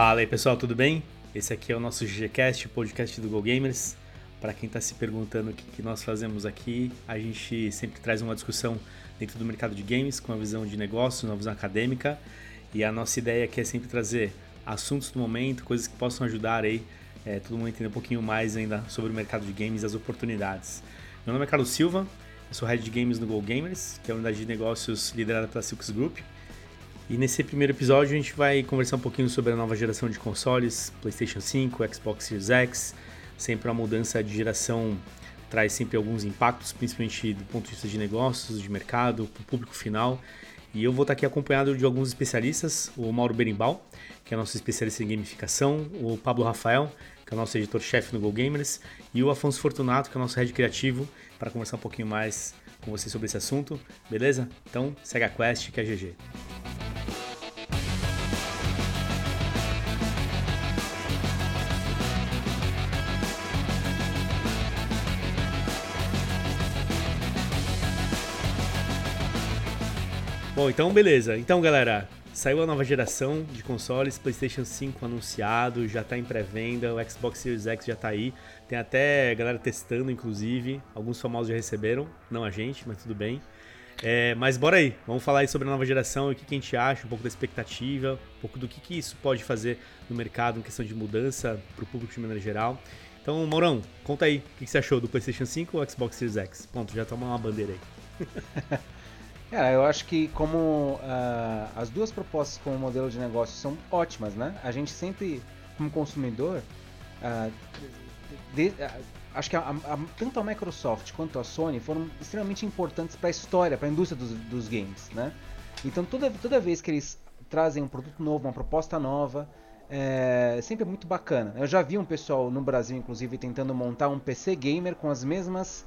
Fala aí pessoal, tudo bem? Esse aqui é o nosso GGCast, o podcast do Go Gamers. Para quem está se perguntando o que, que nós fazemos aqui, a gente sempre traz uma discussão dentro do mercado de games com uma visão de negócio, uma visão acadêmica. E a nossa ideia aqui é sempre trazer assuntos do momento, coisas que possam ajudar aí é, todo mundo a entender um pouquinho mais ainda sobre o mercado de games e as oportunidades. Meu nome é Carlos Silva, eu sou Head de Games no Go Gamers, que é a unidade de negócios liderada pela Silks Group. E nesse primeiro episódio a gente vai conversar um pouquinho sobre a nova geração de consoles, PlayStation 5, Xbox Series X. Sempre a mudança de geração traz sempre alguns impactos, principalmente do ponto de vista de negócios, de mercado, para o público final. E eu vou estar aqui acompanhado de alguns especialistas, o Mauro Berimbau, que é nosso especialista em gamificação, o Pablo Rafael, que é nosso editor-chefe no Go Gamers, e o Afonso Fortunato, que é o nosso head criativo, para conversar um pouquinho mais com você sobre esse assunto, beleza? Então segue a quest que é GG. Bom, então beleza. Então, galera, saiu a nova geração de consoles, PlayStation 5 anunciado, já está em pré-venda, o Xbox Series X já está aí. Tem até galera testando, inclusive. Alguns famosos já receberam, não a gente, mas tudo bem. É, mas bora aí, vamos falar aí sobre a nova geração o que, que, a gente acha, um pouco da expectativa, um pouco do que, que isso pode fazer no mercado em questão de mudança para o público de maneira geral. Então, Maurão, conta aí, o que, que você achou do PlayStation 5 ou Xbox Series X? Ponto, já toma uma bandeira aí. É, eu acho que como uh, as duas propostas como modelo de negócio são ótimas, né? A gente sempre, como consumidor, uh, de, uh, acho que a, a, tanto a Microsoft quanto a Sony foram extremamente importantes para a história, para a indústria dos, dos, games, né? Então toda, toda vez que eles trazem um produto novo, uma proposta nova, é sempre muito bacana. Eu já vi um pessoal no Brasil, inclusive, tentando montar um PC gamer com as mesmas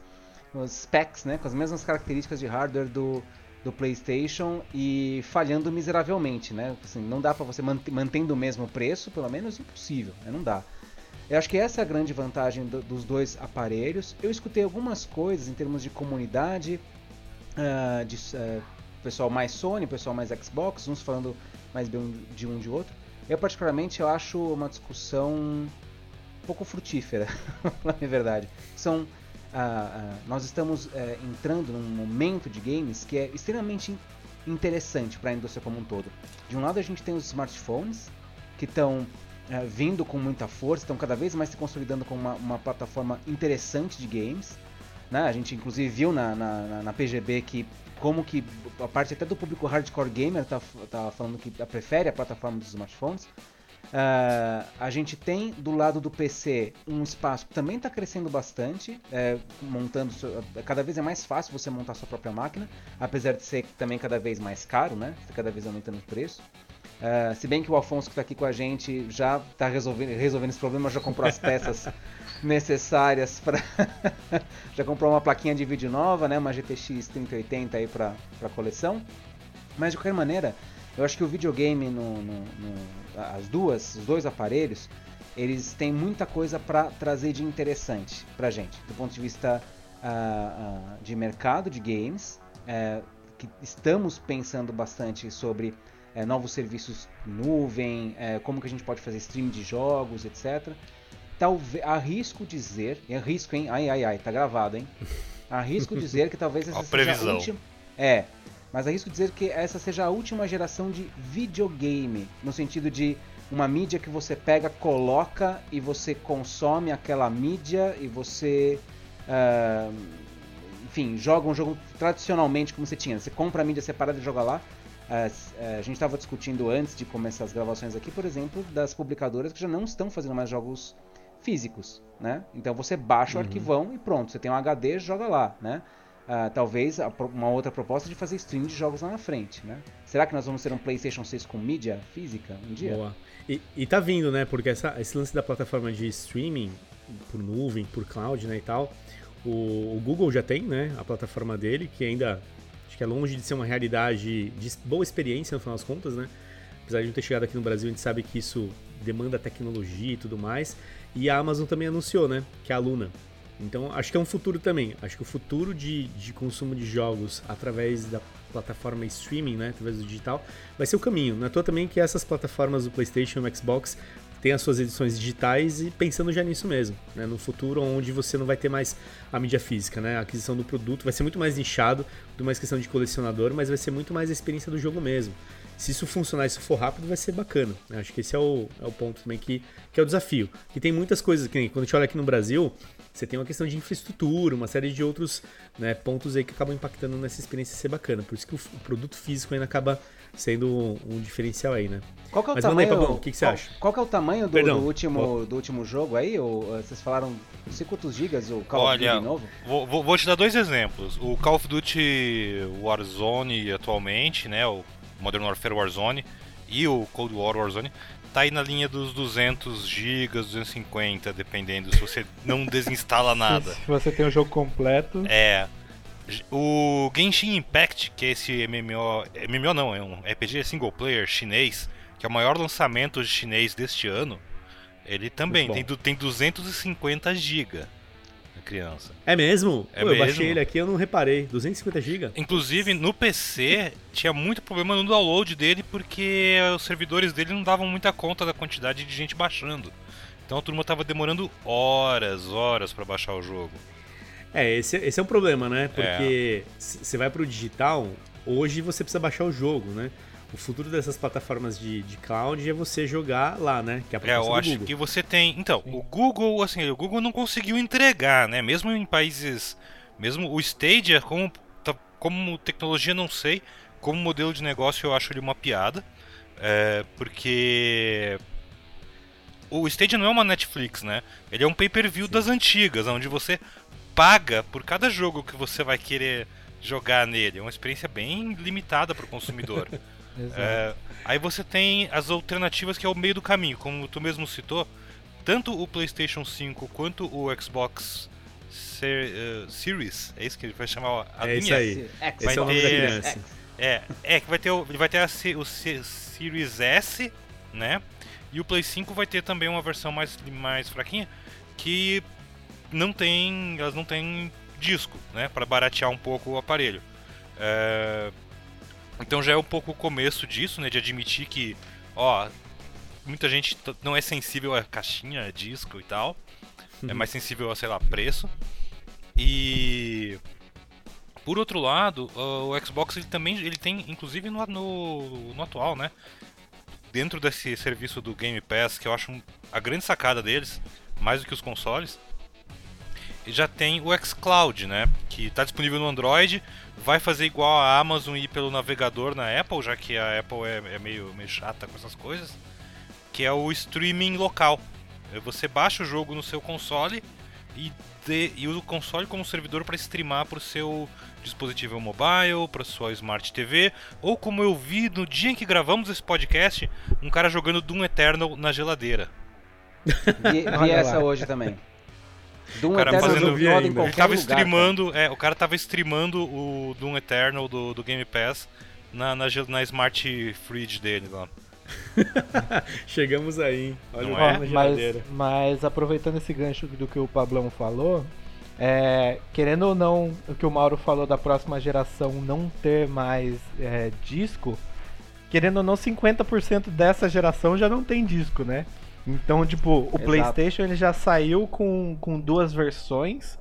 specs, né, com as mesmas características de hardware do, do PlayStation e falhando miseravelmente, né? Assim, não dá para você manter, mantendo o mesmo preço, pelo menos impossível, né? não dá. Eu acho que essa é a grande vantagem do, dos dois aparelhos. Eu escutei algumas coisas em termos de comunidade, uh, de uh, pessoal mais Sony, pessoal mais Xbox, uns falando mais de um de outro. Eu particularmente eu acho uma discussão um pouco frutífera, na verdade. São nós estamos é, entrando num momento de games que é extremamente interessante para a indústria como um todo. De um lado a gente tem os smartphones que estão é, vindo com muita força, estão cada vez mais se consolidando como uma, uma plataforma interessante de games. Né? A gente inclusive viu na, na, na, PGB que como que a parte até do público hardcore gamer está tá falando que prefere a plataforma dos smartphones. Uh, a gente tem do lado do PC um espaço que também está crescendo bastante, é, montando cada vez é mais fácil você montar sua própria máquina, apesar de ser também cada vez mais caro, né? Cada vez aumentando o preço. Uh, se bem que o Afonso que está aqui com a gente já está resolvendo, resolvendo esse problema, já comprou as peças necessárias para já comprou uma plaquinha de vídeo nova, né? Uma GTX 3080 aí para a coleção. Mas de qualquer maneira, eu acho que o videogame, no, no, no, as duas, os dois aparelhos, eles têm muita coisa para trazer de interessante para gente, do ponto de vista uh, uh, de mercado de games, uh, que estamos pensando bastante sobre eh, novos serviços nuvem, eh, como que a gente pode fazer stream de jogos, etc. Talvez arrisco dizer, arrisco, hein? Ai, ai, ai, tá gravado, hein? Arrisco dizer que talvez essa seja a última. É, mas arrisco dizer que essa seja a última geração de videogame, no sentido de uma mídia que você pega, coloca e você consome aquela mídia e você. Uh, enfim, joga um jogo tradicionalmente como você tinha. Você compra a mídia separada e joga lá. Uh, a gente estava discutindo antes de começar as gravações aqui, por exemplo, das publicadoras que já não estão fazendo mais jogos físicos, né? Então você baixa uhum. o arquivão e pronto, você tem um HD, joga lá, né? Uh, talvez uma outra proposta de fazer stream de jogos lá na frente, né? Será que nós vamos ter um PlayStation 6 com mídia física um dia? Boa. E, e tá vindo, né? Porque essa, esse lance da plataforma de streaming por nuvem, por cloud, né, e tal, o, o Google já tem, né, a plataforma dele, que ainda acho que é longe de ser uma realidade de boa experiência no final das contas, né? Apesar de não ter chegado aqui no Brasil, a gente sabe que isso demanda tecnologia e tudo mais. E a Amazon também anunciou, né, que é a Luna, Então acho que é um futuro também. Acho que o futuro de, de consumo de jogos através da plataforma streaming, né, através do digital, vai ser o caminho. Não é toa também que essas plataformas do PlayStation e Xbox têm as suas edições digitais e pensando já nisso mesmo, né, no futuro onde você não vai ter mais a mídia física, né, a aquisição do produto vai ser muito mais nichado, muito mais questão de colecionador, mas vai ser muito mais a experiência do jogo mesmo. Se isso funcionar se for rápido, vai ser bacana. Né? Acho que esse é o, é o ponto também que, que é o desafio. E tem muitas coisas que, quando a gente olha aqui no Brasil, você tem uma questão de infraestrutura, uma série de outros né, pontos aí que acabam impactando nessa experiência ser bacana. Por isso que o, o produto físico ainda acaba sendo um, um, diferencial aí, né? Qual que é o Mas tamanho? Aí, Pablo, o que, que você qual, acha? Qual que é o tamanho do, Perdão, do último, do último jogo aí? Ou, vocês falaram, não sei quantos gigas o Call Olha, of Duty novo? Vou, vou, vou te dar dois exemplos. O Call of Duty Warzone atualmente, né? O Modern Warfare Warzone e o Cold War Warzone tá aí na linha dos 200 GB, 250, dependendo se você não desinstala nada. Se você tem o jogo completo. É. O Genshin Impact, que é esse MMO, MMO não, é um RPG single player chinês, que é o maior lançamento chinês deste ano, ele também tem, tem 250 GB criança. É mesmo? É Pô, mesmo? Eu baixei ele aqui eu não reparei. 250 GB? Inclusive, no PC, tinha muito problema no download dele porque os servidores dele não davam muita conta da quantidade de gente baixando. Então a turma tava demorando horas, horas para baixar o jogo. É, esse, esse é um problema, né? Porque você é. vai pro digital, hoje você precisa baixar o jogo, né? O futuro dessas plataformas de, de cloud é você jogar lá, né? Que é, a é eu acho Google. que você tem. Então, Sim. o Google, assim, o Google não conseguiu entregar, né? Mesmo em países. Mesmo o Stadia, como, como tecnologia, não sei. Como modelo de negócio, eu acho ele uma piada. É, porque. O Stadia não é uma Netflix, né? Ele é um pay-per-view das antigas, onde você paga por cada jogo que você vai querer jogar nele. É uma experiência bem limitada para o consumidor. É, aí você tem as alternativas que é o meio do caminho, como tu mesmo citou, tanto o PlayStation 5 quanto o Xbox Ser, uh, Series, é isso que ele vai chamar a é linha? Isso aí. Vai Esse ter, é, é, é que vai ter o, vai ter a, o Series S, né? E o Play 5 vai ter também uma versão mais, mais fraquinha que não tem, elas não têm disco, né, para baratear um pouco o aparelho. É, então já é um pouco o começo disso, né? De admitir que, ó, muita gente não é sensível a caixinha, a disco e tal. Uhum. É mais sensível a, sei lá, preço. E por outro lado, o Xbox ele também ele tem, inclusive no, no, no atual, né? Dentro desse serviço do Game Pass, que eu acho um, a grande sacada deles, mais do que os consoles, já tem o xCloud, né? Que está disponível no Android. Vai fazer igual a Amazon e ir pelo navegador na Apple, já que a Apple é, é meio, meio chata com essas coisas. Que é o streaming local. Você baixa o jogo no seu console e, de, e usa o console como servidor para streamar para o seu dispositivo mobile, para sua Smart TV, ou como eu vi no dia em que gravamos esse podcast, um cara jogando Doom Eternal na geladeira. Vi, vi essa hoje também. Doom o cara fazendo ele tava lugar, streamando, cara. é, o cara tava streamando o Doom Eternal do, do Game Pass na, na, na Smart Fridge dele lá. Chegamos aí, hein? Olha Não o é? mas, mas aproveitando esse gancho do que o Pablão falou, é, querendo ou não, o que o Mauro falou da próxima geração não ter mais é, disco, querendo ou não, 50% dessa geração já não tem disco, né? Então, tipo, o Exato. PlayStation ele já saiu com, com duas versões.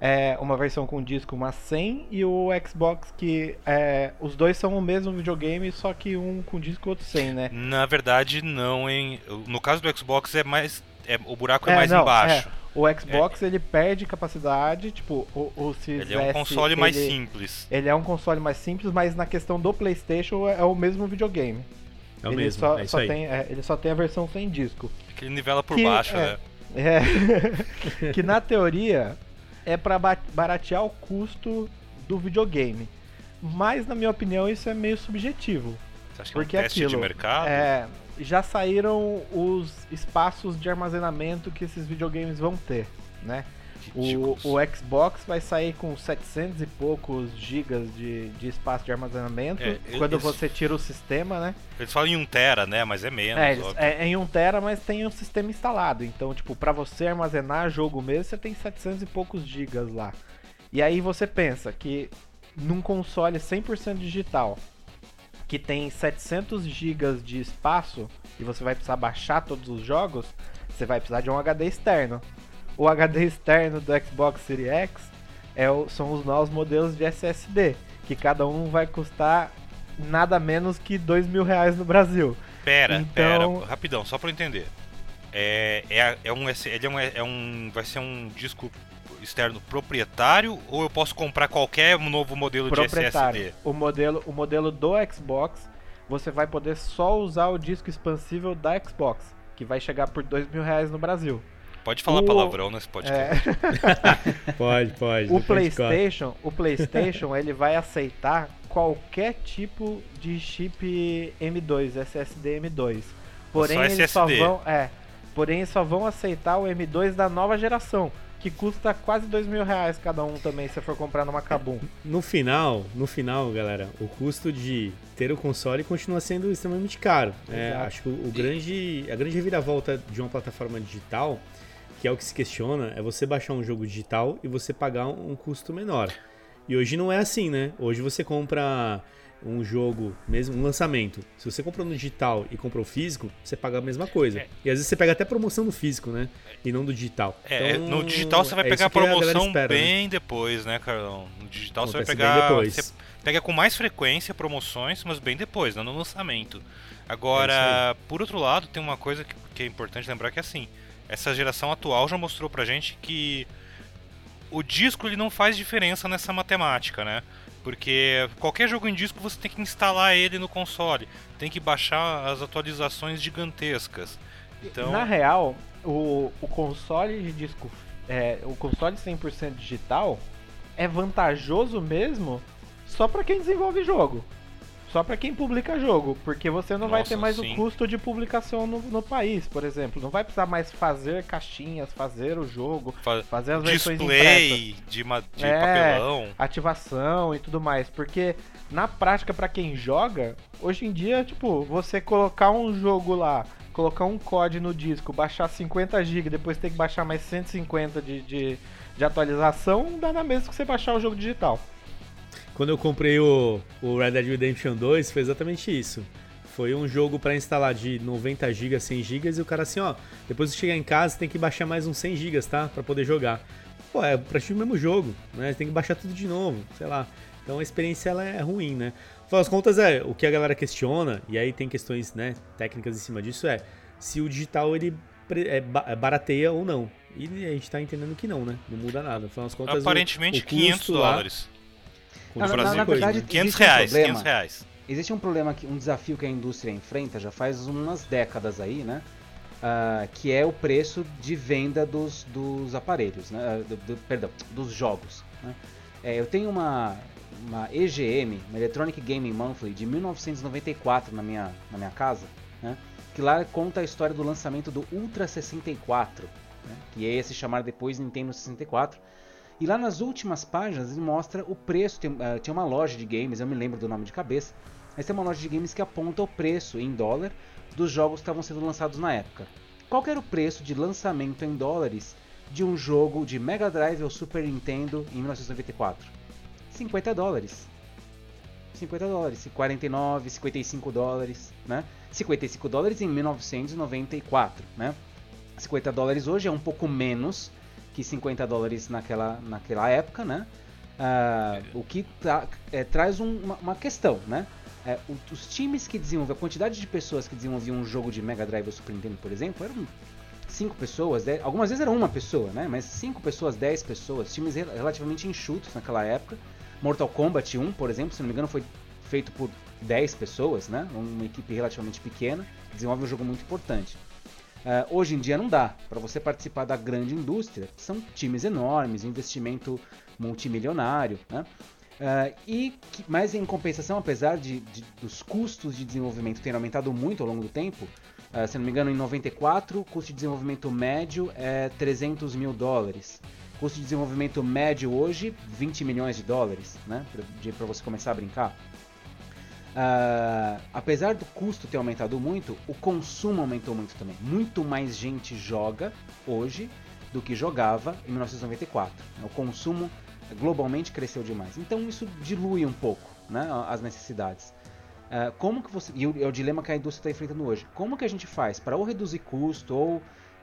É, uma versão com disco, uma sem, e o Xbox que é, os dois são o mesmo videogame, só que um com disco e outro sem, né? Na verdade, não, hein? No caso do Xbox é mais. É, o buraco é, é mais não, embaixo. É. O Xbox ele perde capacidade, tipo, o, o Series Ele é um console ele, mais simples. Ele é um console mais simples, mas na questão do PlayStation é o mesmo videogame. É o ele mesmo, só, é isso só aí. Tem, é, ele só tem a versão sem disco. Que ele nivela por que, baixo, é, né? É. que na teoria é para baratear o custo do videogame. Mas, na minha opinião, isso é meio subjetivo. Você acha porque que é um teste aquilo, de mercado? É, já saíram os espaços de armazenamento que esses videogames vão ter, né? O, o, Xbox vai sair com 700 e poucos gigas de, de espaço de armazenamento é, quando você tira o sistema, né? Eles falam em 1 tera, né? Mas é menos. É, é, é em 1 tera, mas tem um sistema instalado. Então, tipo, para você armazenar jogo mesmo, você tem 700 e poucos gigas lá. E aí você pensa que num console 100% digital, que tem 700 GB de espaço e você vai precisar baixar todos os jogos, você vai precisar de um HD externo. O HD externo do Xbox Series X é o, são os novos modelos de SSD, que cada um vai custar nada menos que dois mil reais no Brasil. Pera, então... pera, rapidão, só para entender. É, é, é um, ele é um, é um, vai ser um disco externo proprietário ou eu posso comprar qualquer novo modelo de SSD? O modelo, o modelo do Xbox, você vai poder só usar o disco expansível da Xbox, que vai chegar por dois mil reais no Brasil. Pode falar o... palavrão nesse podcast. É... pode, pode. O PlayStation, o PlayStation, ele vai aceitar qualquer tipo de chip M2, SSD M2. Porém, só eles só vão, é, porém só vão aceitar o M2 da nova geração que custa quase dois mil reais cada um também, se for comprar numa Kabum. No final, no final, galera, o custo de ter o console continua sendo extremamente caro. É, acho que o, o grande, a grande reviravolta de uma plataforma digital, que é o que se questiona, é você baixar um jogo digital e você pagar um, custo menor. E hoje não é assim, né? Hoje você compra um jogo, mesmo um lançamento, se você comprou no digital e comprou físico, você paga a mesma coisa. É. E às vezes você pega até promoção no físico, né? E não do digital. É, então, no digital você vai é pegar a promoção espera, né? bem né? depois, né, Carlão? No digital Acontece você vai pegar. Depois. Você pega com mais frequência promoções, mas bem depois, não no lançamento. Agora, é por outro lado, tem uma coisa que, que é importante lembrar que é assim, essa geração atual já mostrou pra gente que o disco ele não faz diferença nessa matemática, né? Porque qualquer jogo em disco você tem que instalar ele no console, tem que baixar as atualizações gigantescas. Então... Na real, o, o console de disco, é, o console 100% digital é vantajoso mesmo só para quem desenvolve jogo só para quem publica jogo, porque você não Nossa, vai ter mais sim. o custo de publicação no, no, país, por exemplo. Não vai precisar mais fazer caixinhas, fazer o jogo, Fa fazer as versões display de, de é, papelão, ativação e tudo mais, porque na prática para quem joga, hoje em dia, tipo, você colocar um jogo lá, colocar um COD no disco, baixar 50 GB, depois ter que baixar mais 150 de, de, de atualização, dá na mesma que você baixar o jogo digital. Quando eu comprei o, o Red Dead Redemption 2, foi exatamente isso. Foi um jogo para instalar de 90 GB, 100 GB e o cara assim, ó, depois de chegar em casa tem que baixar mais uns 100 GB, tá? Para poder jogar. Pô, é praticamente o mesmo jogo, né? Tem que baixar tudo de novo, sei lá. Então a experiência ela é ruim, né? Afinal das contas, é, o que a galera questiona, e aí tem questões né, técnicas em cima disso, é se o digital ele é, é, barateia ou não. E a gente tá entendendo que não, né? Não muda nada. Afinal das contas, Aparentemente o, o 500 dólares. Lá, na, na, verdade, 500 reais, um 500 reais. Existe um problema, um desafio que a indústria enfrenta já faz umas décadas aí, né? Uh, que é o preço de venda dos, dos aparelhos, né? Ah, do, do, perdão, dos jogos. Né? É, eu tenho uma, uma EGM, uma Electronic Gaming Monthly, de 1994 na minha, na minha casa, né? que lá conta a história do lançamento do Ultra 64, né? que ia se chamar depois Nintendo 64, e lá nas últimas páginas ele mostra o preço. Tem, uh, tinha uma loja de games, eu me lembro do nome de cabeça, mas tem uma loja de games que aponta o preço em dólar dos jogos que estavam sendo lançados na época. Qual era o preço de lançamento em dólares de um jogo de Mega Drive ou Super Nintendo em 1994? 50 dólares. 50 dólares, 49, 55 dólares, né? 55 dólares em 1994, né? 50 dólares hoje é um pouco menos que 50 dólares naquela, naquela época, né? Uh, o que é, traz um, uma, uma, questão, né? É, os times que desenvolvem, a quantidade de pessoas que desenvolviam um jogo de Mega Drive ou Super Nintendo, por exemplo, eram 5 pessoas, dez, algumas vezes era uma pessoa, né? Mas 5 pessoas, 10 pessoas, times rel relativamente enxutos naquela época. Mortal Kombat 1, por exemplo, se não me engano, foi feito por 10 pessoas, né? Uma equipe relativamente pequena, desenvolve um jogo muito importante. Uh, hoje em dia não dá. Para você participar da grande indústria, são times enormes, investimento multimilionário. Né? Uh, e que, mas em compensação, apesar de, de, dos custos de desenvolvimento terem aumentado muito ao longo do tempo, uh, se não me engano, em 94 o custo de desenvolvimento médio é 300 mil dólares. Custo de desenvolvimento médio hoje, 20 milhões de dólares, né? Para você começar a brincar. Uh, apesar do custo ter aumentado muito, o consumo aumentou muito também. Muito mais gente joga hoje do que jogava em 1994. O consumo globalmente cresceu demais. Então isso dilui um pouco né, as necessidades. Uh, como que você e é o dilema que a indústria está enfrentando hoje. Como que a gente faz para ou reduzir custo ou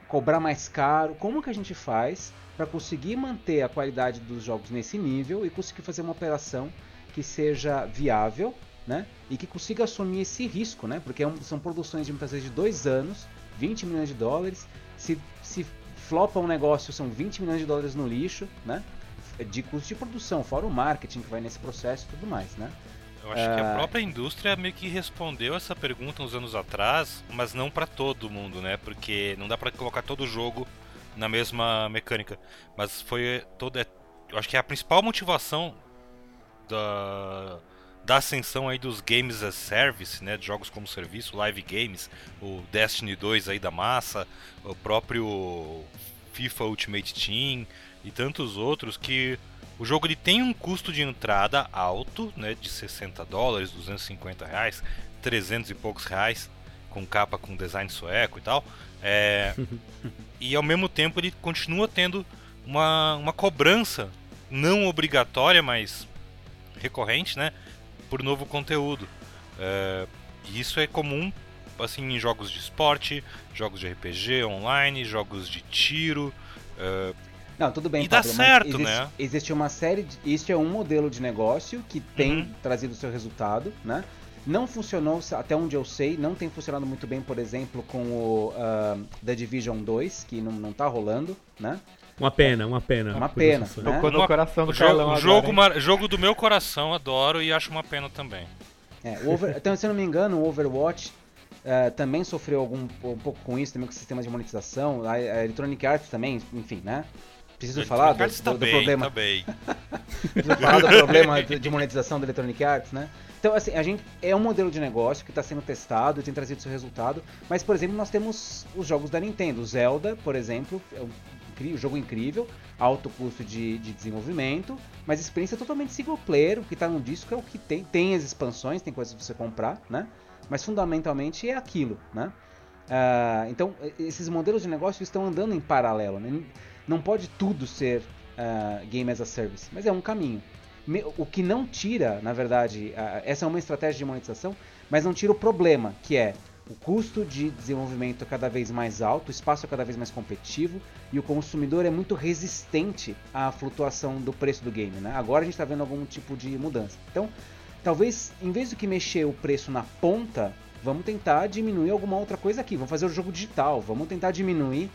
cobrar mais caro? Como que a gente faz para conseguir manter a qualidade dos jogos nesse nível e conseguir fazer uma operação que seja viável, né? E que consiga assumir esse risco, né? Porque é são produções de muitas vezes de dois anos, 20 milhões de dólares. Se, se flopa um negócio, são 20 milhões de dólares no lixo, né? De custo de produção, fora o marketing que vai nesse processo e tudo mais, né? Eu acho que a ah. própria indústria meio que respondeu essa pergunta uns anos atrás, mas não para todo mundo, né? Porque não dá para colocar todo o jogo na mesma mecânica. Mas foi toda. Eu acho que a principal motivação da, da ascensão aí dos games as service, né, de jogos como serviço, live games, o Destiny 2 aí da massa, o próprio FIFA Ultimate Team e tantos outros que o jogo ele tem um custo de entrada alto, né, de 60 dólares, 250 reais, 300 e poucos reais, com capa com design sueco e tal. É, e ao mesmo tempo ele continua tendo uma, uma cobrança não obrigatória, mas recorrente, né, por novo conteúdo. É, e isso é comum assim em jogos de esporte, jogos de RPG online, jogos de tiro. É, não, tudo bem, e Pablo, dá certo, existe, né? Existe uma série de. Isso é um modelo de negócio que tem uhum. trazido seu resultado, né? Não funcionou, até onde eu sei, não tem funcionado muito bem, por exemplo, com o uh, The Division 2, que não, não tá rolando, né? Uma pena, uma pena. Uma pena. Né? Tocou no coração do jogo, Carlão jogo, agora, jogo do meu coração, adoro e acho uma pena também. É, over, então, se eu não me engano, o Overwatch uh, também sofreu algum, um pouco com isso, também com sistemas de monetização. A, a Electronic Arts também, enfim, né? Preciso falar do, do, do bem, problema. Tá. Preciso falar do problema de monetização da Electronic Arts, né? Então, assim, a gente é um modelo de negócio que está sendo testado e tem trazido seu resultado. Mas, por exemplo, nós temos os jogos da Nintendo. O Zelda, por exemplo, é um jogo incrível, alto custo de, de desenvolvimento, mas experiência totalmente single player. O que está no disco é o que tem. Tem as expansões, tem coisas para você comprar, né? Mas fundamentalmente é aquilo, né? Uh, então, esses modelos de negócio estão andando em paralelo. Né? Não pode tudo ser uh, game as a service, mas é um caminho. O que não tira, na verdade, uh, essa é uma estratégia de monetização, mas não tira o problema, que é o custo de desenvolvimento é cada vez mais alto, o espaço é cada vez mais competitivo e o consumidor é muito resistente à flutuação do preço do game. Né? Agora a gente está vendo algum tipo de mudança. Então, talvez, em vez do que mexer o preço na ponta, vamos tentar diminuir alguma outra coisa aqui. Vamos fazer o jogo digital, vamos tentar diminuir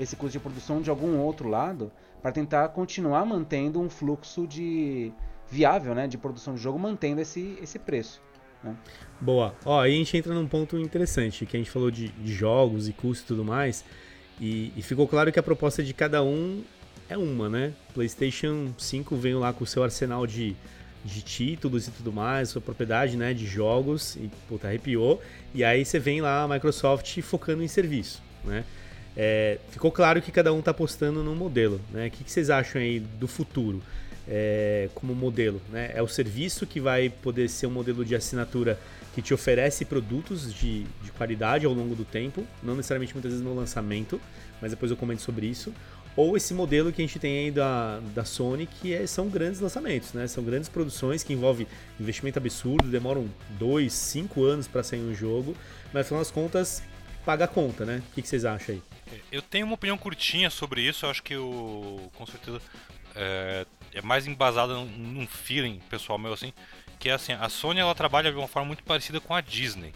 esse custo de produção de algum outro lado para tentar continuar mantendo um fluxo de viável, né, de produção de jogo, mantendo esse, esse preço. Né? Boa. Ó, aí a gente entra num ponto interessante, que a gente falou de, de jogos e custo e tudo mais, e, e, ficou claro que a proposta de cada um é uma, né? PlayStation 5 veio lá com o seu arsenal de, de títulos e tudo mais, sua propriedade, né, de jogos, e puta, arrepiou, e aí você vem lá a Microsoft focando em serviço, né? É, ficou claro que cada um está apostando num modelo. Né? O que, que, vocês acham aí do futuro é, como modelo? Né? É o serviço que vai poder ser um modelo de assinatura que te oferece produtos de, de qualidade ao longo do tempo, não necessariamente muitas vezes no lançamento, mas depois eu comento sobre isso. Ou esse modelo que a gente tem aí da, da Sony, que é, são grandes lançamentos, né? São grandes produções que envolvem investimento absurdo, demoram dois, cinco anos para sair um jogo, mas afinal das contas paga a conta, né? O que, que vocês acham aí? Eu tenho uma opinião curtinha sobre isso, eu acho que o. com certeza. É, é mais embasada num, num feeling pessoal meu assim. Que é assim, a Sony ela trabalha de uma forma muito parecida com a Disney.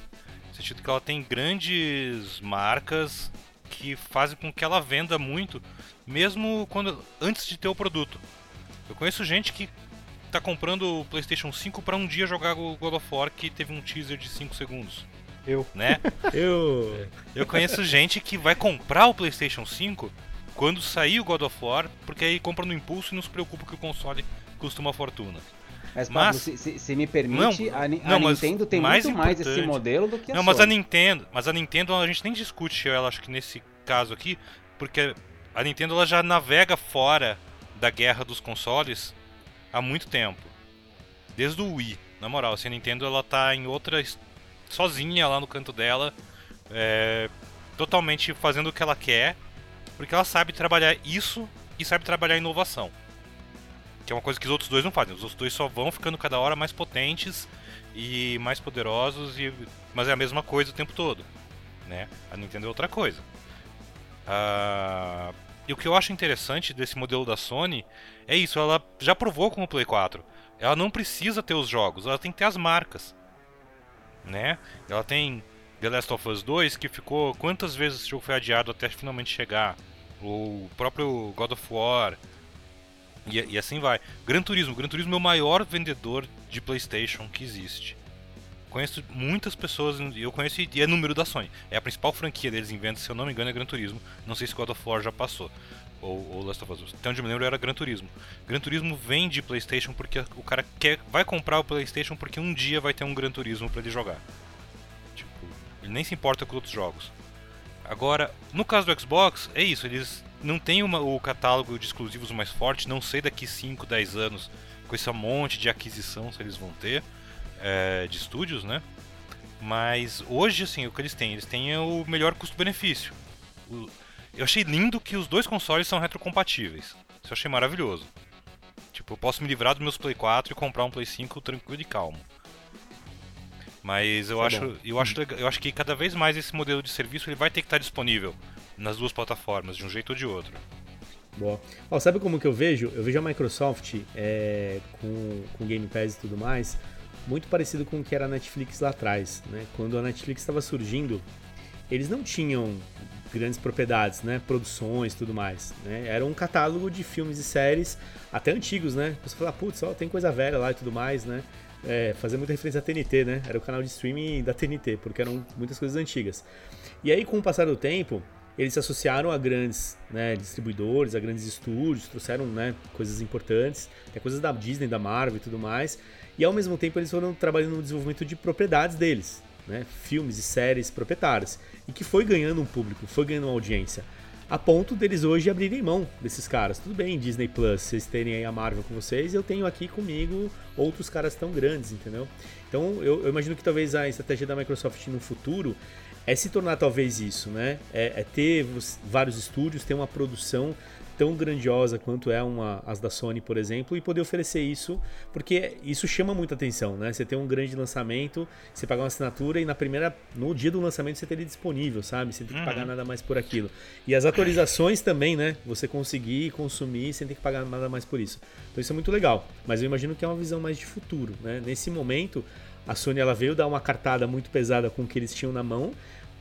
No sentido que ela tem grandes marcas que fazem com que ela venda muito, mesmo quando antes de ter o produto. Eu conheço gente que tá comprando o PlayStation 5 para um dia jogar o God of War que teve um teaser de 5 segundos. Eu. Né? Eu. Eu conheço gente que vai comprar o PlayStation 5 quando sair o God of War, porque aí compra no impulso e não se preocupa que o console custa uma fortuna. Mas, Pablo, mas se, se, se, me permite, não, a, a não, Nintendo tem mais muito mais esse modelo do que a Não, Sony. mas a Nintendo, mas a Nintendo a gente nem discute ela, acho que nesse caso aqui, porque a Nintendo ela já navega fora da guerra dos consoles há muito tempo. Desde o Wii. Na moral, assim, a Nintendo ela tá em outra. sozinha lá no canto dela. É, totalmente fazendo o que ela quer. Porque ela sabe trabalhar isso e sabe trabalhar inovação. Que é uma coisa que os outros dois não fazem. Os outros dois só vão ficando cada hora mais potentes e mais poderosos, e... mas é a mesma coisa o tempo todo. Né? A Nintendo é outra coisa. Uh... E o que eu acho interessante desse modelo da Sony é isso, ela já provou com o Play 4. Ela não precisa ter os jogos, ela tem que ter as marcas. Né? Ela tem The Last of Us 2, que ficou. Quantas vezes esse jogo foi adiado até finalmente chegar? O próprio God of War, e, e, assim vai. Gran Turismo. Gran Turismo é o maior vendedor de PlayStation que existe. Conheço muitas pessoas, eu conheço e é número da Sony. É a principal franquia deles em venda, se eu não me engano, é Gran Turismo. Não sei se God of War já passou. Ou, ou Last of Us. Até onde eu me lembro era Gran Turismo. Gran Turismo vende PlayStation porque o cara quer, vai comprar o PlayStation porque um dia vai ter um Gran Turismo para ele jogar. Tipo, ele nem se importa com outros jogos. Agora, no caso do Xbox, é isso, eles não têm uma, o catálogo de exclusivos mais forte, não sei daqui 5, 10 anos com esse monte de aquisição se eles vão ter é, de estúdios, né? Mas hoje, assim, o que eles têm? Eles têm o melhor custo-benefício. Eu achei lindo que os dois consoles são retrocompatíveis. Isso eu achei maravilhoso. Tipo, eu posso me livrar dos meus Play 4 e comprar um Play 5 tranquilo e calmo. Mas eu é acho, eu acho, eu acho que cada vez mais esse modelo de serviço ele vai ter que estar disponível nas duas plataformas, de um jeito ou de outro. Boa. Oh, sabe como que eu vejo? Eu vejo a Microsoft é, com, com Game Pass e tudo mais, muito parecido com o que era a Netflix lá atrás. Né? Quando a Netflix estava surgindo, eles não tinham grandes propriedades, né? Produções e tudo mais. Né? Era um catálogo de filmes e séries, até antigos, né? Você fala, putz, ó, tem coisa velha lá e tudo mais, né? É, fazer muita referência à TNT, né? Era o canal de streaming da TNT, porque eram muitas coisas antigas. E aí, com o passar do tempo, eles se associaram a grandes né, distribuidores, a grandes estúdios, trouxeram né, coisas importantes, até coisas da Disney, da Marvel e tudo mais. E ao mesmo tempo eles foram trabalhando no desenvolvimento de propriedades deles, né, filmes e séries proprietárias, e que foi ganhando um público, foi ganhando uma audiência a ponto deles hoje abrirem mão desses caras. Tudo bem, Disney Plus, vocês terem aí a Marvel com vocês, eu tenho aqui comigo outros caras tão grandes, entendeu? Então eu, eu imagino que talvez a estratégia da Microsoft no futuro é se tornar talvez isso, né? É, é ter vários estúdios, ter uma produção tão grandiosa quanto é uma as da Sony, por exemplo, e poder oferecer isso, porque isso chama muita atenção, né? Você tem um grande lançamento, você pagar uma assinatura e na primeira no dia do lançamento você ter ele disponível, sabe? Sem ter que uhum. pagar nada mais por aquilo. E as atualizações também, né? Você conseguir consumir sem ter que pagar nada mais por isso. Então isso é muito legal, mas eu imagino que é uma visão mais de futuro, né? Nesse momento, a Sony ela veio dar uma cartada muito pesada com o que eles tinham na mão,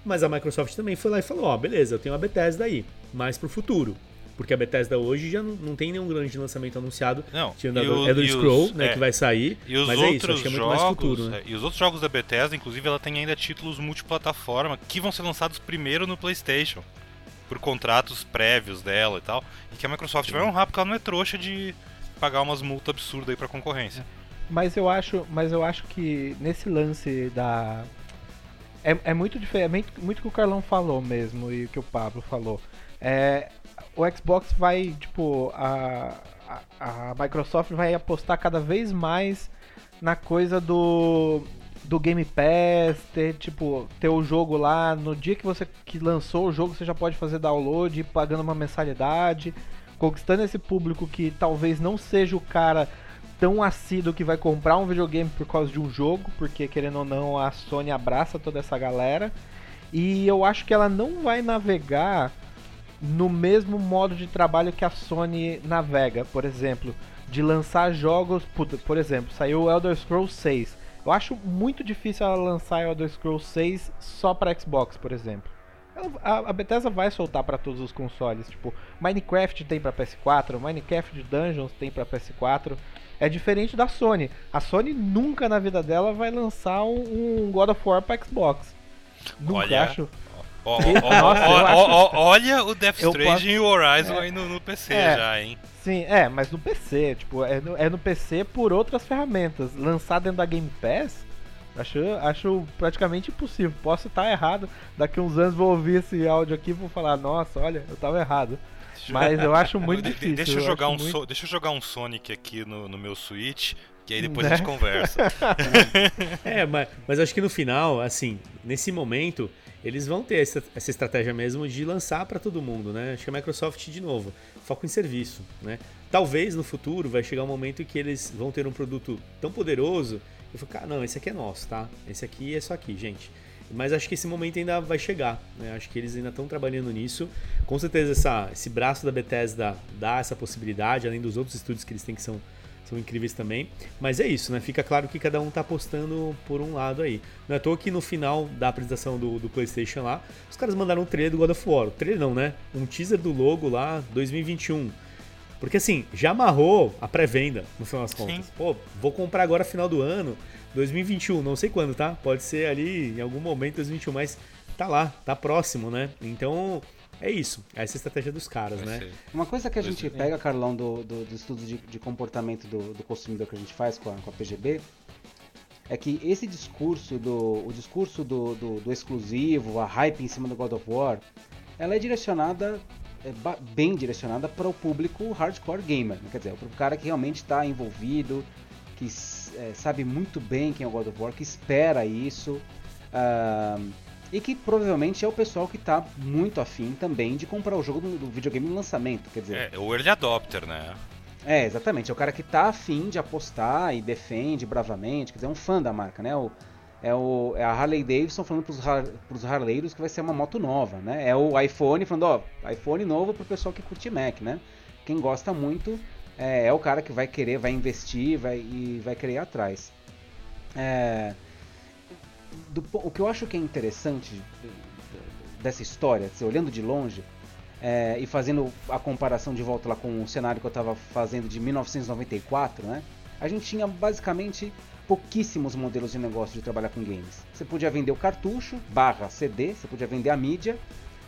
mas a Microsoft também foi lá e falou: Ó, oh, beleza, eu tenho a Bethesda aí, mas pro futuro. Porque a Bethesda hoje já não, não tem nenhum grande lançamento anunciado. Não. Tirando a Elder Scroll, né, é, que vai sair. E os mas outros é isso, acho que é muito jogos, mais futuro, né? É, e os outros jogos da Bethesda, inclusive, ela tem ainda títulos multiplataforma que vão ser lançados primeiro no PlayStation. Por contratos prévios dela e tal. E que a Microsoft Sim. vai honrar porque ela não é trouxa de pagar umas multas absurdas aí pra concorrência. Mas eu acho, mas eu acho que nesse lance da é, é muito diferente, é muito que o Carlão falou mesmo e o que o Pablo falou. É, o Xbox vai, tipo, a, a, a, Microsoft vai apostar cada vez mais na coisa do do Game Pass, ter tipo, ter o jogo lá, no dia que você que lançou o jogo, você já pode fazer download, pagando uma mensalidade, conquistando esse público que talvez não seja o cara tão assíduo que vai comprar um videogame por causa de um jogo, porque querendo ou não, a Sony abraça toda essa galera. E eu acho que ela não vai navegar no mesmo modo de trabalho que a Sony navega, por exemplo, de lançar jogos, por exemplo, saiu o Elder Scrolls 6. Eu acho muito difícil ela lançar Elder Scrolls 6 só para Xbox, por exemplo. A Bethesda vai soltar para todos os consoles, tipo, Minecraft tem para PS4, Minecraft Dungeons tem para PS4. É diferente da Sony. A Sony nunca na vida dela vai lançar um, God of War para Xbox. Nunca Olha, acho. Olha o Death Stranding e o Horizon é, aí no, no PC é, já, hein? Sim, é, mas no PC, tipo, é no, é no PC por outras ferramentas. Lançar dentro da Game Pass, acho, acho praticamente impossível. Posso estar errado, daqui uns anos vou ouvir esse áudio aqui e vou falar, nossa, olha, eu tava errado. Mas eu acho muito De- difícil. deixa, eu jogar um acho muito- So- deixa eu jogar um Sonic aqui no, no meu Switch, que aí depois Né? a gente conversa. É, mas, mas acho que no final, assim, nesse momento, eles vão ter essa, essa estratégia mesmo de lançar para todo mundo, né? Acho que a Microsoft, de novo, foco em serviço, né? Talvez no futuro vai chegar um momento em que eles vão ter um produto tão poderoso e falar, cara, não, esse aqui é nosso, tá? Esse aqui é só aqui, gente. Mas acho que esse momento ainda vai chegar, né? Acho que eles ainda estão trabalhando nisso. Com certeza essa, esse braço da Bethesda dá essa possibilidade, além dos outros estúdios que eles têm que são são incríveis também. Mas é isso, né? Fica claro que cada um tá apostando por um lado aí. Não é à toa que no final da apresentação do, do PlayStation lá, os caras mandaram um trailer do God of War. Trailer não, né? Um teaser do logo lá 2021. Porque assim, já amarrou a pré-venda, no final das contas. Sim. Pô, vou comprar agora final do ano, 2021, não sei quando, tá? Pode ser ali em algum momento 2021, mas tá lá, tá próximo, né? Então, é isso. Essa é a estratégia dos caras, Vai né? ser. Uma coisa que a gente é. pega, Carlão, do, do, do estudo de, de comportamento do, do consumidor que a gente faz com a, com a PGB, é que esse discurso do o discurso do, do, do exclusivo, a hype em cima do God of War, ela é direcionada, é bem direcionada para o público hardcore gamer, né? quer dizer, para o cara que realmente está envolvido, que é, sabe muito bem quem é o God of War, que espera isso. ah, e que provavelmente é o pessoal que está muito afim também de comprar o jogo do, videogame no lançamento. Quer dizer, É, o Early Adopter, né? é, exatamente. É o cara que tá afim de apostar e defende bravamente, quer dizer, é um fã da marca, né? O, é, o, é a Harley Davidson falando pros, har, pros harleiros que vai ser uma moto nova, né? É o iPhone falando, ó, iPhone novo pro pessoal que curte Mac, né? Quem gosta muito é, é o cara que vai querer, vai investir vai, e vai querer ir atrás. É, do o que eu acho que é interessante de- de- dessa história, se olhando de longe, é, e fazendo a comparação de volta lá com o cenário que eu estava fazendo de 1994, né? A gente tinha basicamente pouquíssimos modelos de negócio de trabalhar com games. Você podia vender o cartucho, barra CD, você podia vender a mídia,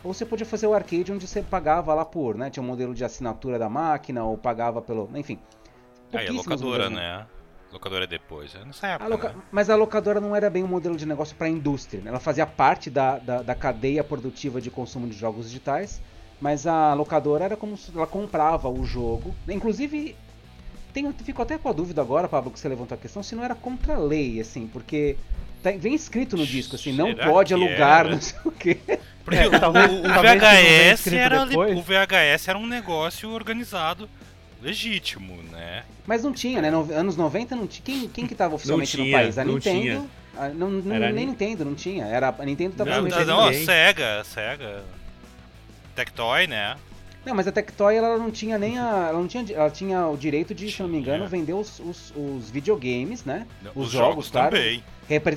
ou você podia fazer o arcade onde você pagava lá por, né? Tinha um modelo de assinatura da máquina, ou pagava pelo. Enfim. Aí pouquíssimos locadora, né? Locadora é depois. É nessa a época. loca- né? Mas a locadora não era bem um modelo de negócio para a indústria. né? Ela fazia parte da, da, da cadeia produtiva de consumo de jogos digitais, mas a locadora era como se ela comprava o jogo. Inclusive, tenho, fico até com a dúvida agora, Pablo, que você levantou a questão, se não era contra a lei, assim, porque tá- vem escrito no disco, assim, não Será pode alugar, era? não sei o quê. Porque É, o, talvez- o- VHS era depois. o VHS era um negócio organizado legítimo, né? Mas não tinha, né? No, anos 90 não tinha. Quem, quem que tava oficialmente no tinha, país? A não Nintendo. tinha. a- não, não- nem Ni- Nintendo, não tinha. Era, a Nintendo tava Não, no não, não. Sega, a Sega. Tectoy, né? Não, mas a Tectoy ela não tinha nem a. Ela não tinha. Ela tinha o direito de, se eu não me engano, vender os, os, os videogames, né? Os, Os jogos, jogos, claro. também.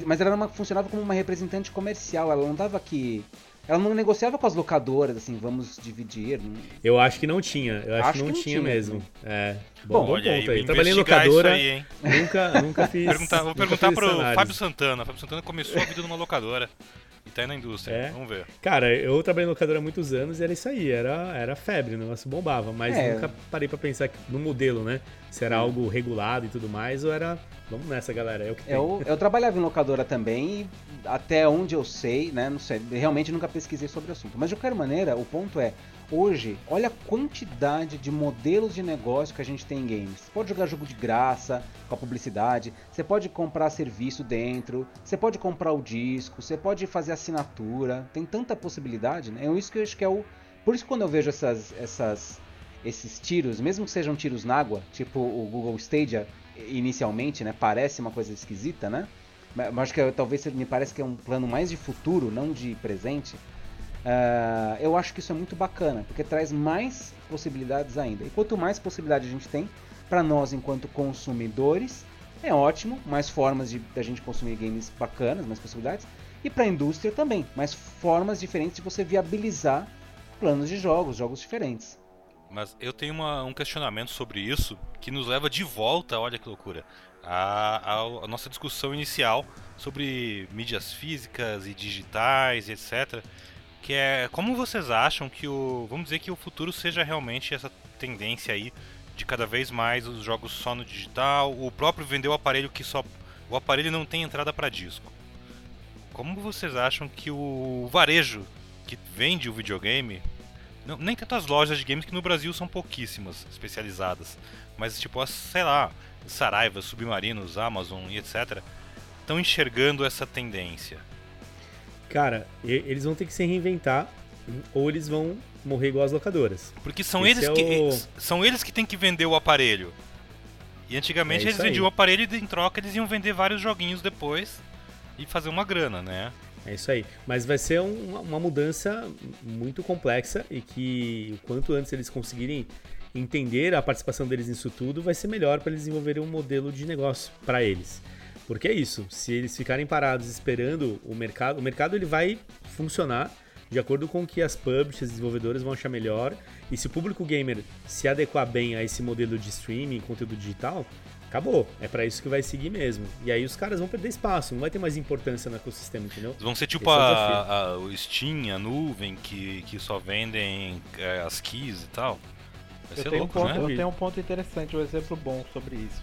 Mas ela era uma- funcionava como uma representante comercial. Ela não dava que. Ela não negociava com as locadoras, assim, vamos dividir. Eu acho que não tinha. Eu acho, Acho que não que não tinha, tinha. mesmo. É. Bom, Bom, bom Olha aí, ponto vou aí. Trabalhei em locadora, aí, hein? nunca, nunca fiz. Perguntar- vou nunca perguntar pro análise. Fábio Santana. Fábio Santana começou a vida numa locadora. Aí na indústria. É? Vamos ver. Cara, eu trabalhei em locadora há muitos anos e era isso aí, era, era febre, o negócio bombava, mas É. nunca parei pra pensar no modelo, né? Se era algo regulado e tudo mais, ou era. Vamos nessa, galera, é o que tem. Eu, eu trabalhava em locadora também e até onde eu sei, né, não sei, realmente nunca pesquisei sobre o assunto. Mas de qualquer maneira, o ponto é, hoje, olha a quantidade de modelos de negócio que a gente tem em games. Você pode jogar jogo de graça, com a publicidade, você pode comprar serviço dentro, você pode comprar o disco, você pode fazer assinatura, tem tanta possibilidade, né? É isso que eu acho que é o... Por isso quando eu vejo essas, essas, esses tiros, mesmo que sejam tiros na água, tipo o Google Stadia, inicialmente, né? Parece uma coisa esquisita, né? Mas mas acho que é- talvez me parece que é um plano mais de futuro, não de presente. Ah, eu acho que isso é muito bacana, porque traz mais possibilidades ainda. E quanto mais possibilidade a gente tem, para nós enquanto consumidores, é ótimo, mais formas de da gente consumir games bacanas, mais possibilidades. E para a indústria também, mais formas diferentes de você viabilizar planos de jogos, jogos diferentes. Mas eu tenho uma- um questionamento sobre isso que nos leva de volta, olha que loucura, à, à- à nossa discussão inicial sobre mídias físicas e digitais, etc. Que é como vocês acham que o. Vamos dizer que o futuro seja realmente essa tendência aí de cada vez mais os jogos só no digital, o próprio vender o aparelho que só. O aparelho não tem entrada para disco. Como vocês acham que o varejo que vende o videogame Não, nem tanto as lojas de games que no Brasil são pouquíssimas especializadas. Mas tipo, as, sei lá, Saraiva, Submarinos, Amazon e etc. estão enxergando essa tendência. Cara, eles vão ter que se reinventar ou eles vão morrer igual as locadoras. Porque são eles é que o... são eles que têm que vender o aparelho. E antigamente é eles vendiam o aparelho e em troca eles iam vender vários joguinhos depois e fazer uma grana, né? É isso aí. Mas vai ser um, uma mudança muito complexa e que o quanto antes eles conseguirem entender a participação deles nisso tudo, vai ser melhor para eles desenvolverem um modelo de negócio para eles. Porque é isso, se eles ficarem parados esperando o mercado, o mercado ele vai funcionar de acordo com o que as publishers, desenvolvedoras vão achar melhor. E se o público gamer se adequar bem a esse modelo de streaming, conteúdo digital, acabou. É para isso que vai seguir mesmo. E aí os caras vão perder espaço, não vai ter mais importância no ecossistema, entendeu? Vão ser tipo é a, a, o Steam, a nuvem, que, que só vendem é, as keys e tal. Vai eu ser louco, um ponto, né? Eu tenho um ponto interessante, um exemplo bom sobre isso.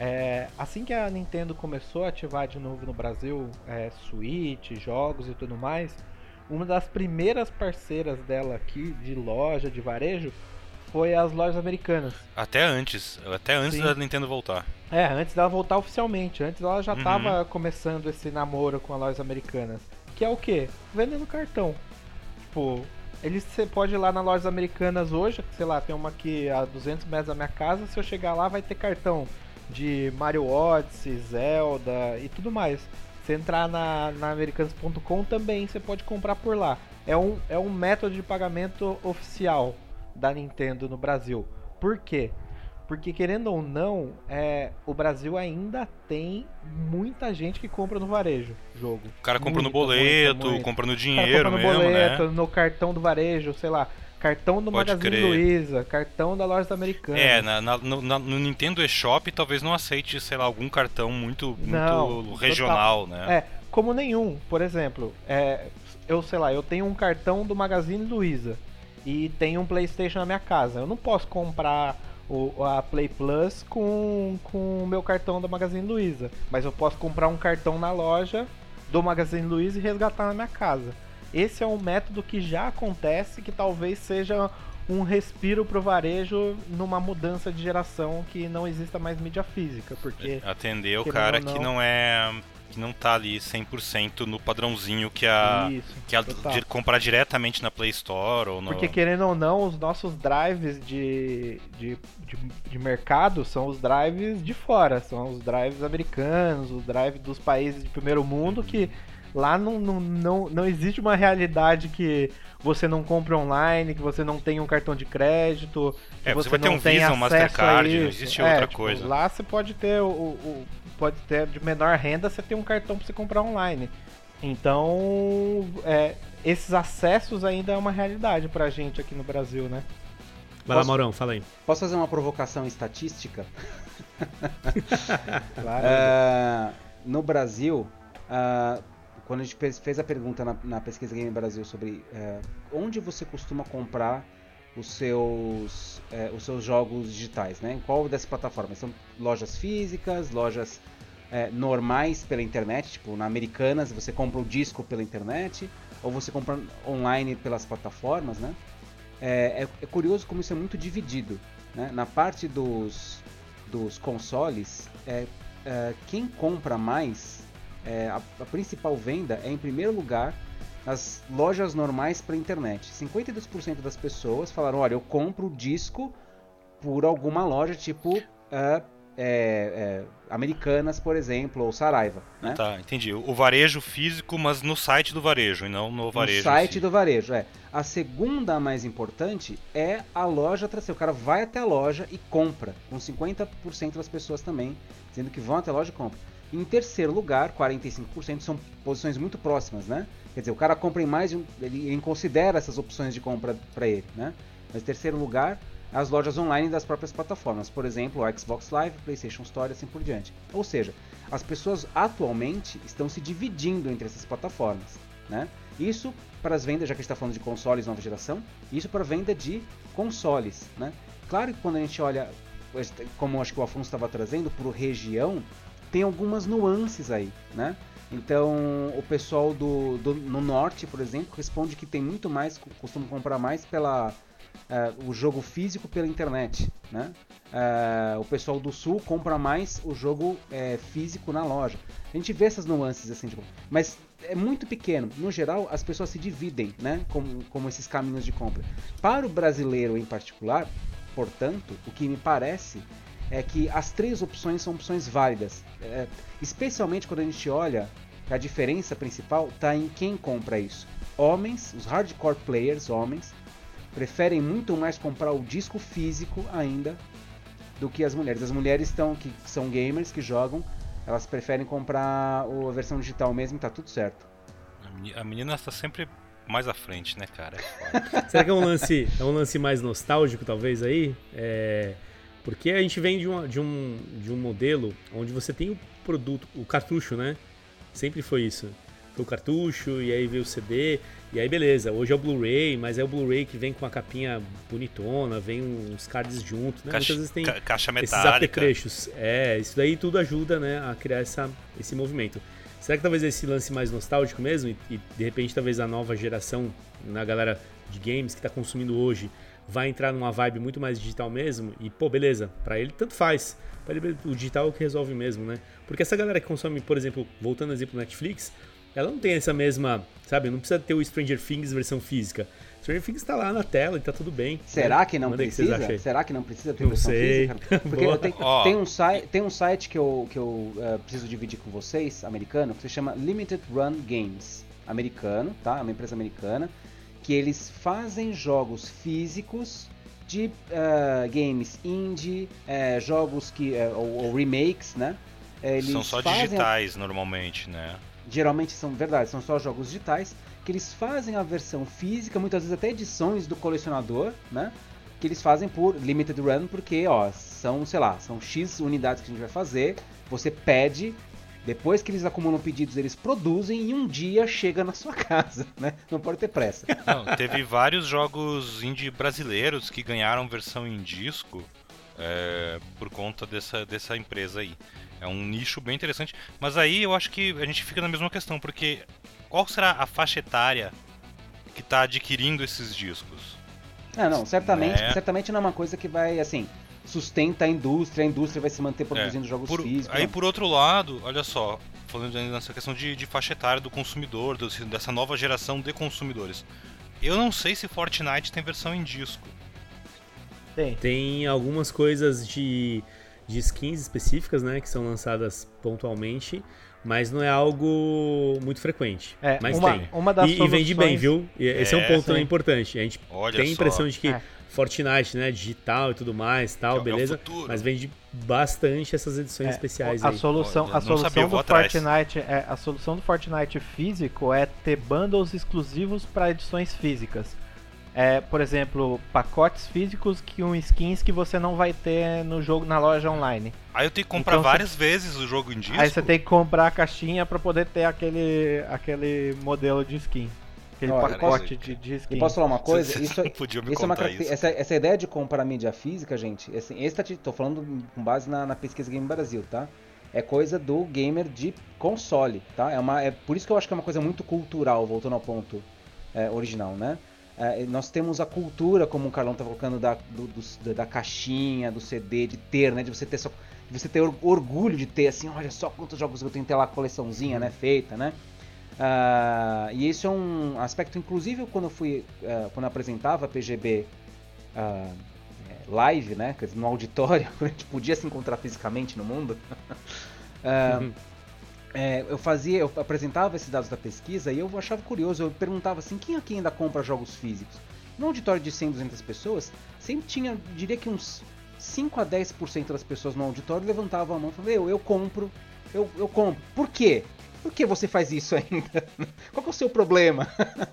É, assim que a Nintendo começou a ativar de novo no Brasil é, Switch, jogos e tudo mais, uma das primeiras parceiras dela aqui de loja, de varejo, foi as lojas americanas. Até antes, até antes Sim. da Nintendo voltar. É, antes dela voltar oficialmente. Antes ela já estava uhum. começando esse namoro com as lojas americanas. Que é o quê? Vendendo cartão. Tipo, eles você pode ir lá nas lojas americanas hoje, sei lá, tem uma aqui a 200 metros da minha casa, se eu chegar lá vai ter cartão de Mario Odyssey, Zelda e tudo mais. Se entrar na, na americanas.com também você pode comprar por lá. É um, é um método de pagamento oficial da Nintendo no Brasil. Por quê? Porque querendo ou não, é, o Brasil ainda tem muita gente que compra no varejo jogo. O cara compra muita, no boleto, muita, muita. compra no dinheiro compra no mesmo, boleto, né? no cartão do varejo, sei lá. Cartão do Pode Magazine Luiza, cartão da loja americana. É, na, na, no, na, no, Nintendo eShop talvez não aceite, sei lá, algum cartão muito, muito não, regional, total. né? É, como nenhum. Por exemplo, é, eu sei lá, eu tenho um cartão do Magazine Luiza e tenho um PlayStation na minha casa. Eu não posso comprar o, a Play Plus com, com o meu cartão da Magazine Luiza, mas eu posso comprar um cartão na loja do Magazine Luiza e resgatar na minha casa. Esse é um método que já acontece, que talvez seja um respiro pro varejo numa mudança de geração que não exista mais mídia física, porque atender o cara não, que não é que não tá ali 100% no padrãozinho que a Isso, que a comprar diretamente na Play Store ou no... Porque querendo ou não, os nossos drives de, de, de, de, mercado são os drives de fora, são os drives americanos, os drives dos países de primeiro mundo que Lá não, não, não, não existe uma realidade que você não compra online, que você não tem um cartão de crédito. É, você, você vai ter um Visa, um Mastercard, não existe é, outra tipo, coisa. Lá você pode ter o, o, pode ter de menor renda, você tem um cartão para você comprar online. Então, é, esses acessos ainda é uma realidade pra gente aqui no Brasil, né? Vai lá, Maurão, fala aí. Posso fazer uma provocação estatística? claro. Uh, no Brasil, uh, quando a gente fez a pergunta na, na pesquisa Game Brasil sobre é, onde você costuma comprar os seus, é, os seus jogos digitais, né? Em qual dessas plataformas? São lojas físicas, lojas é, normais pela internet, tipo na Americanas você compra o disco pela internet, ou você compra online pelas plataformas, né? É, é, curioso como isso é muito dividido, né? Na parte dos, dos consoles, é, quem compra mais é, a, a, principal venda é em primeiro lugar nas lojas normais para internet. 52% das pessoas falaram: olha, eu compro o disco por alguma loja tipo uh, é, é, Americanas, por exemplo, ou Saraiva. Né? Tá, entendi. O varejo físico, mas no site do varejo, e não no varejo. No site si. do varejo, é. A segunda mais importante é a loja trazer. O cara vai até a loja e compra, com 50% das pessoas também dizendo que vão até a loja e compram. Em terceiro lugar, 45% são posições muito próximas, né? Quer dizer, o cara compra em mais, ele, ele considera essas opções de compra para ele, né? Mas em terceiro lugar, as lojas online das próprias plataformas, por exemplo, o Xbox Live, PlayStation Store e assim por diante. Ou seja, as pessoas atualmente estão se dividindo entre essas plataformas, né? Isso para as vendas, já que a gente está falando de consoles nova geração, isso para venda de consoles, né? Claro que quando a gente olha, como acho que o Afonso estava trazendo, por região, tem algumas nuances aí, né? Então, o pessoal do, do, no norte, por exemplo, responde que tem muito mais, costuma comprar mais pela uh, o jogo físico pela internet, né? Uh, o pessoal do sul compra mais o jogo uh, físico na loja. A gente vê essas nuances assim, tipo, mas é muito pequeno. No geral, as pessoas se dividem, né? Como, como esses caminhos de compra. Para o brasileiro em particular, portanto, o que me parece é que as três opções são opções válidas. É, especialmente quando a gente olha que a diferença principal está em quem compra isso. Homens, os hardcore players, homens, preferem muito mais comprar o disco físico ainda do que as mulheres. As mulheres estão que são gamers que jogam, elas preferem comprar a versão digital mesmo, e tá tudo certo. A menina está sempre mais à frente, né, cara? É Será que é um lance, é um lance mais nostálgico talvez aí? É porque a gente vem de, uma, de, um, de um modelo onde você tem o produto, o cartucho, né? Sempre foi isso. Foi o cartucho, e aí veio o CD, e aí beleza, hoje é o Blu-ray, mas é o Blu-ray que vem com a capinha bonitona, vem uns cards junto, né? Caixa, Muitas vezes tem ca caixa esses apetrechos. É, isso daí tudo ajuda, né, a criar essa, esse movimento. Será que talvez esse lance mais nostálgico mesmo, e, e de repente talvez a nova geração, na galera de games que está consumindo hoje, vai entrar numa vibe muito mais digital mesmo e, pô, beleza, para ele tanto faz. Pra ele, o digital é o que resolve mesmo, né? Porque essa galera que consome, por exemplo, voltando ao exemplo do Netflix, ela não tem essa mesma, sabe? Não precisa ter o Stranger Things versão física. Stranger Things tá lá na tela e tá tudo bem. Será né? que não Manda precisa? Que Será que não precisa ter não versão sei. física? Porque tem, oh. tem, um site, tem um site que eu, que eu uh, preciso dividir com vocês, americano, que se chama Limited Run Games. Americano, tá? É uma empresa americana que eles fazem jogos físicos de uh, games indie, uh, jogos que uh, ou, ou, remakes, né? Eles são só digitais a... normalmente, né? Geralmente são verdade, são só jogos digitais que eles fazem a versão física, muitas vezes até edições do colecionador, né? Que eles fazem por limited run porque, ó, são, sei lá, são X unidades que a gente vai fazer. Você pede depois que eles acumulam pedidos, eles produzem e um dia chega na sua casa, né? Não pode ter pressa. Não, teve vários jogos indie brasileiros que ganharam versão em disco é, por conta dessa, dessa empresa aí. É um nicho bem interessante. Mas aí eu acho que a gente fica na mesma questão, porque qual será a faixa etária que está adquirindo esses discos? Ah, não, certamente, é. certamente não é uma coisa que vai, assim, sustenta a indústria, a indústria vai se manter produzindo é, jogos por, físicos. Aí, por outro lado, olha só, falando nessa questão de, de faixa etária do consumidor, do, dessa nova geração de consumidores. Eu não sei se Fortnite tem versão em disco. Tem. Tem algumas coisas de, de skins específicas, né, que são lançadas pontualmente, mas não é algo muito frequente. É, mas uma, tem. Uma das e, soluções... e vende bem, viu? E, esse é, é um ponto também importante. A gente Olha tem a impressão só. de que é. Fortnite, né, digital e tudo mais, tal, é, beleza. É mas vende bastante essas edições é, especiais a aí. Solução, a solução do Fortnite, é, a solução do Fortnite físico é ter bundles exclusivos para edições físicas. É, por exemplo, pacotes físicos que um skins que você não vai ter no jogo na loja online. Aí eu tenho que comprar então, várias vezes o jogo em disco. Aí você tem que comprar a caixinha para poder ter aquele aquele modelo de skin aquele Olha, pacote de, skin. Eu posso falar uma coisa? Você, isso, podia me isso é uma isso. Essa, essa ideia de comprar mídia física, gente, assim, esse tá, tô falando com base na, na pesquisa Game Brasil, tá? É coisa do gamer de console, tá? É, uma, é por isso que eu acho que é uma coisa muito cultural, voltando ao ponto é, original, né? É, nós temos a cultura, como o Carlão tá colocando, da, do, do, da caixinha, do CD, de ter, né? De você ter, só, de você ter orgulho de ter, assim, olha só quantos jogos eu tenho lá, coleçãozinha, né? Feita, né? Uh, e isso é um aspecto, inclusive, quando eu fui, uh, quando eu apresentava a PGB uh, ah, é, live, né, no auditório, a gente podia se encontrar fisicamente no mundo, uhum. é, eu fazia, eu apresentava esses dados da pesquisa e eu achava curioso, eu perguntava assim, quem aqui ainda compra jogos físicos? No auditório de 100, 200 pessoas, sempre tinha, diria que uns 5 a 10% das pessoas no auditório levantavam a mão e falavam, eu, eu compro, eu, eu compro. Por quê? Por que você faz isso ainda? Qual é o seu problema?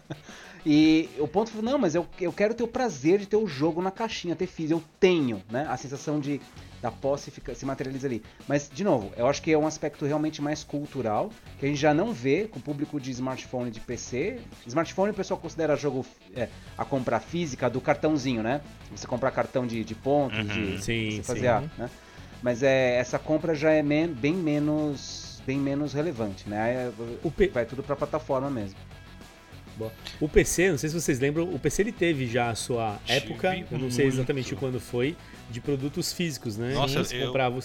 e o ponto foi, não, mas eu, eu quero ter o prazer de ter o jogo na caixinha, ter físico. Eu tenho, né? A sensação de da posse fica, se materializa ali. Mas, de novo, eu acho que é um aspecto realmente mais cultural, que a gente já não vê com o público de smartphone e de PC. Smartphone o pessoal considera jogo é, a compra física do cartãozinho, né? Você comprar cartão de, de pontos, uhum, de sim, você fazer, sim. A, né? Mas é, essa compra já é men bem menos menos, bem menos relevante, né? O P... Vai tudo para plataforma mesmo. O PC, não sei se vocês lembram, o PC ele teve já a sua época, eu não sei exatamente quando foi, de produtos físicos, né? Nossa, eu, comprava o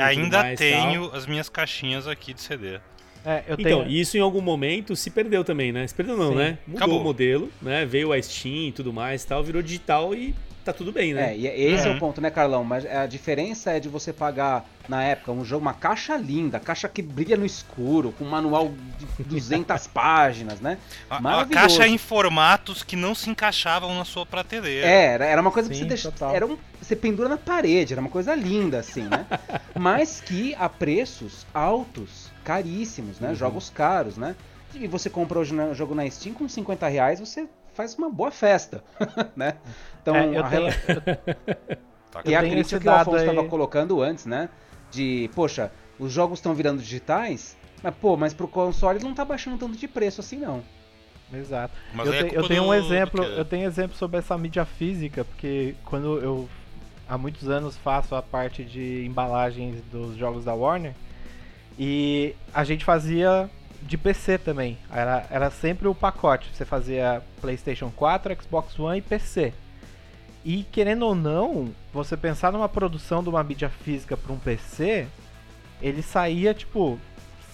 ainda mais, tenho tal. as minhas caixinhas aqui de CD. É, então, tenho... isso em algum momento se perdeu também, né? Se perdeu não, Sim. né? Mudou Acabou. o modelo, né? Veio a Steam e tudo mais tal, virou digital e tá tudo bem, né? É, e esse uhum. é o ponto, né, Carlão? Mas a diferença é de você pagar, na época, um jogo, uma caixa linda, caixa que brilha no escuro, com um manual de 200 páginas, né? A, a, caixa em formatos que não se encaixavam na sua prateleira. É, era uma coisa Sim, que você deixa, era um, você pendura na parede, era uma coisa linda, assim, né? Mas que a preços altos, caríssimos, né? Uhum. Jogos caros, né? E você compra hoje o jogo na Steam com 50 reais, você faz uma boa festa, né? Então, é, eu a tenho... e a crítica que o Afonso estava colocando antes, né? De, poxa, os jogos estão virando digitais, mas pô, mas pro console não tá baixando tanto de preço assim não. Exato. Mas eu, é te, eu tenho um exemplo, eu tenho exemplo sobre essa mídia física, porque quando eu há muitos anos faço a parte de embalagens dos jogos da Warner e a gente fazia de PC também. Era, era sempre o pacote. Você fazia PlayStation 4, Xbox One e PC. E querendo ou não, você pensar numa produção de uma mídia física para um PC, ele saía tipo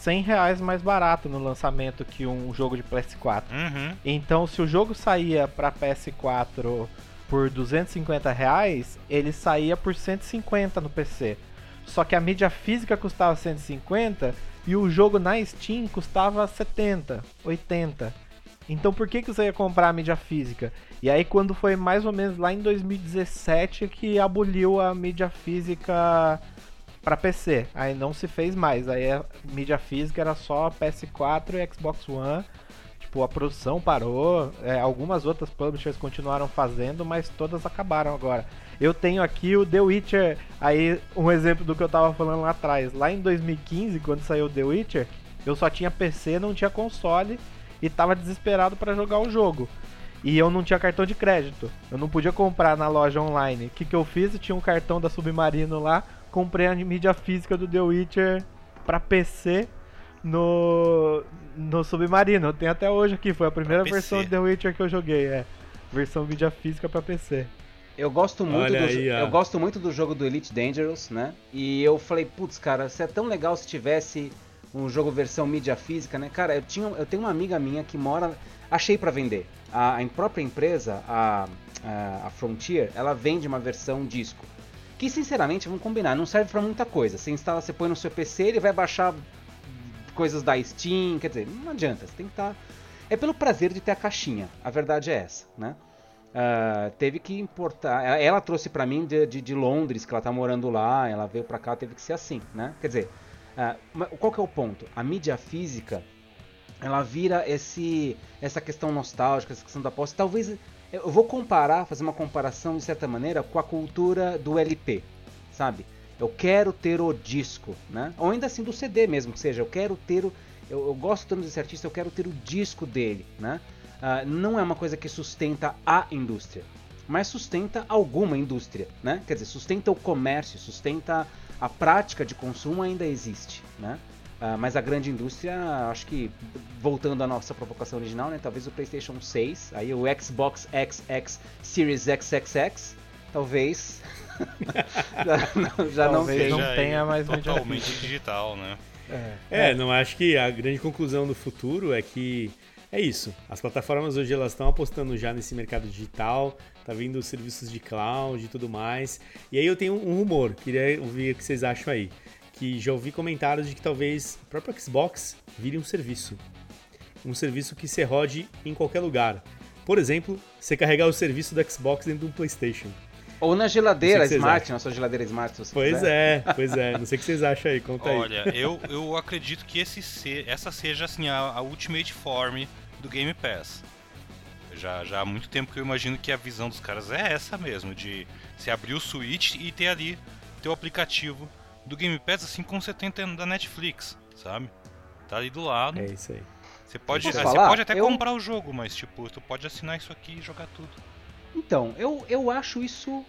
100 reais mais barato no lançamento que um jogo de PS4. Uhum. Então, se o jogo saía para PS4 por 250 reais, ele saía por 150 no PC. Só que a mídia física custava 150 e o jogo na Steam custava 70, 80. Então por que, que você ia comprar a mídia física? E aí quando foi mais ou menos lá em 2017 que aboliu a mídia física para PC. Aí não se fez mais. Aí a mídia física era só PS4 e Xbox One. Tipo, a produção parou. É, algumas outras publishers continuaram fazendo, mas todas acabaram agora. Eu tenho aqui o The Witcher, aí um exemplo do que eu tava falando lá atrás. Lá em 2015, quando saiu The Witcher, eu só tinha PC, não tinha console e tava desesperado para jogar o jogo. E eu não tinha cartão de crédito. Eu não podia comprar na loja online. O que, que eu fiz? Eu tinha um cartão da Submarino lá, comprei a mídia física do The Witcher para PC no, no Submarino. Eu tenho até hoje aqui, foi a primeira versão do The Witcher que eu joguei, é. Versão mídia física para PC. Eu gosto muito do aí, eu gosto muito do jogo do Elite Dangerous, né? E eu falei, putz, cara, se é tão legal se tivesse um jogo versão mídia física, né? Cara, eu tinha eu tenho uma amiga minha que mora achei para vender. A, a própria empresa, a, a, Frontier, ela vende uma versão disco. Que sinceramente, vamos combinar, não serve para muita coisa. Você instala, você põe no seu PC, ele vai baixar coisas da Steam, quer dizer, não adianta, você tem que estar tá... É pelo prazer de ter a caixinha, a verdade é essa, né? Uh, teve que importar. Ela, ela trouxe para mim de, de, de, Londres, que ela tá morando lá, ela veio para cá, teve que ser assim, né? Quer dizer, uh, qual que é o ponto? A mídia física, ela vira esse, essa questão nostálgica, essa questão da posse. Talvez eu vou comparar, fazer uma comparação de certa maneira com a cultura do LP, sabe? Eu quero ter o disco, né? Ou ainda assim do CD mesmo, que seja, eu quero ter o. Eu, eu gosto tanto desse artista, eu quero ter o disco dele, né? uh, não é uma coisa que sustenta a indústria, mas sustenta alguma indústria, né? Quer dizer, sustenta o comércio, sustenta a prática de consumo ainda existe, né? Uh, mas a grande indústria, acho que voltando à nossa provocação original, né? Talvez o PlayStation 6, aí o Xbox XX Series XXX, talvez já, já talvez não, não tenha mais totalmente digital, né? É, é, não acho que a grande conclusão do futuro é que é isso. As plataformas hoje elas estão apostando já nesse mercado digital, tá vindo os serviços de cloud e tudo mais. E aí eu tenho um rumor, queria ouvir o que vocês acham aí. Que já ouvi comentários de que talvez o próprio Xbox vire um serviço. Um serviço que você rode em qualquer lugar. Por exemplo, você carregar o serviço do Xbox dentro de um PlayStation. Ou na geladeira Smart, na sua geladeira Smart, se você Pois quiser. é, pois é. Não sei o que vocês acham aí, conta aí. Olha, eu, eu acredito que esse se, essa seja assim, a, a Ultimate Form do Game Pass. Já, já há muito tempo que eu imagino que a visão dos caras é essa mesmo, de se abrir o Switch e ter ali teu aplicativo do Game Pass, assim como você tem da Netflix, sabe? Tá ali do lado. É isso aí. Você pode, você pode até eu... comprar o jogo, mas tipo, tu pode assinar isso aqui e jogar tudo. Então, eu, eu acho isso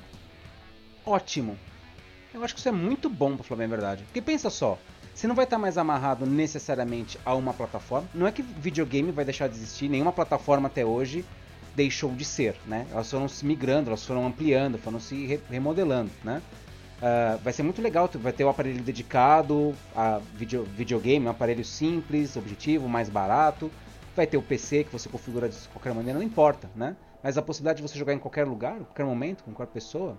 ótimo. Eu acho que isso é muito bom pra falar bem a verdade. Porque pensa só, Você não vai estar mais amarrado necessariamente a uma plataforma. Não é que videogame vai deixar de existir, nenhuma plataforma até hoje deixou de ser, né? Elas foram se migrando, elas foram ampliando, foram se re remodelando, né? Uh, vai ser muito legal, vai ter o um aparelho dedicado a video, videogame, um aparelho simples, objetivo, mais barato. Vai ter o PC que você configura de qualquer maneira, não importa, né? Mas a possibilidade de você jogar em qualquer lugar, em qualquer momento, com qualquer pessoa.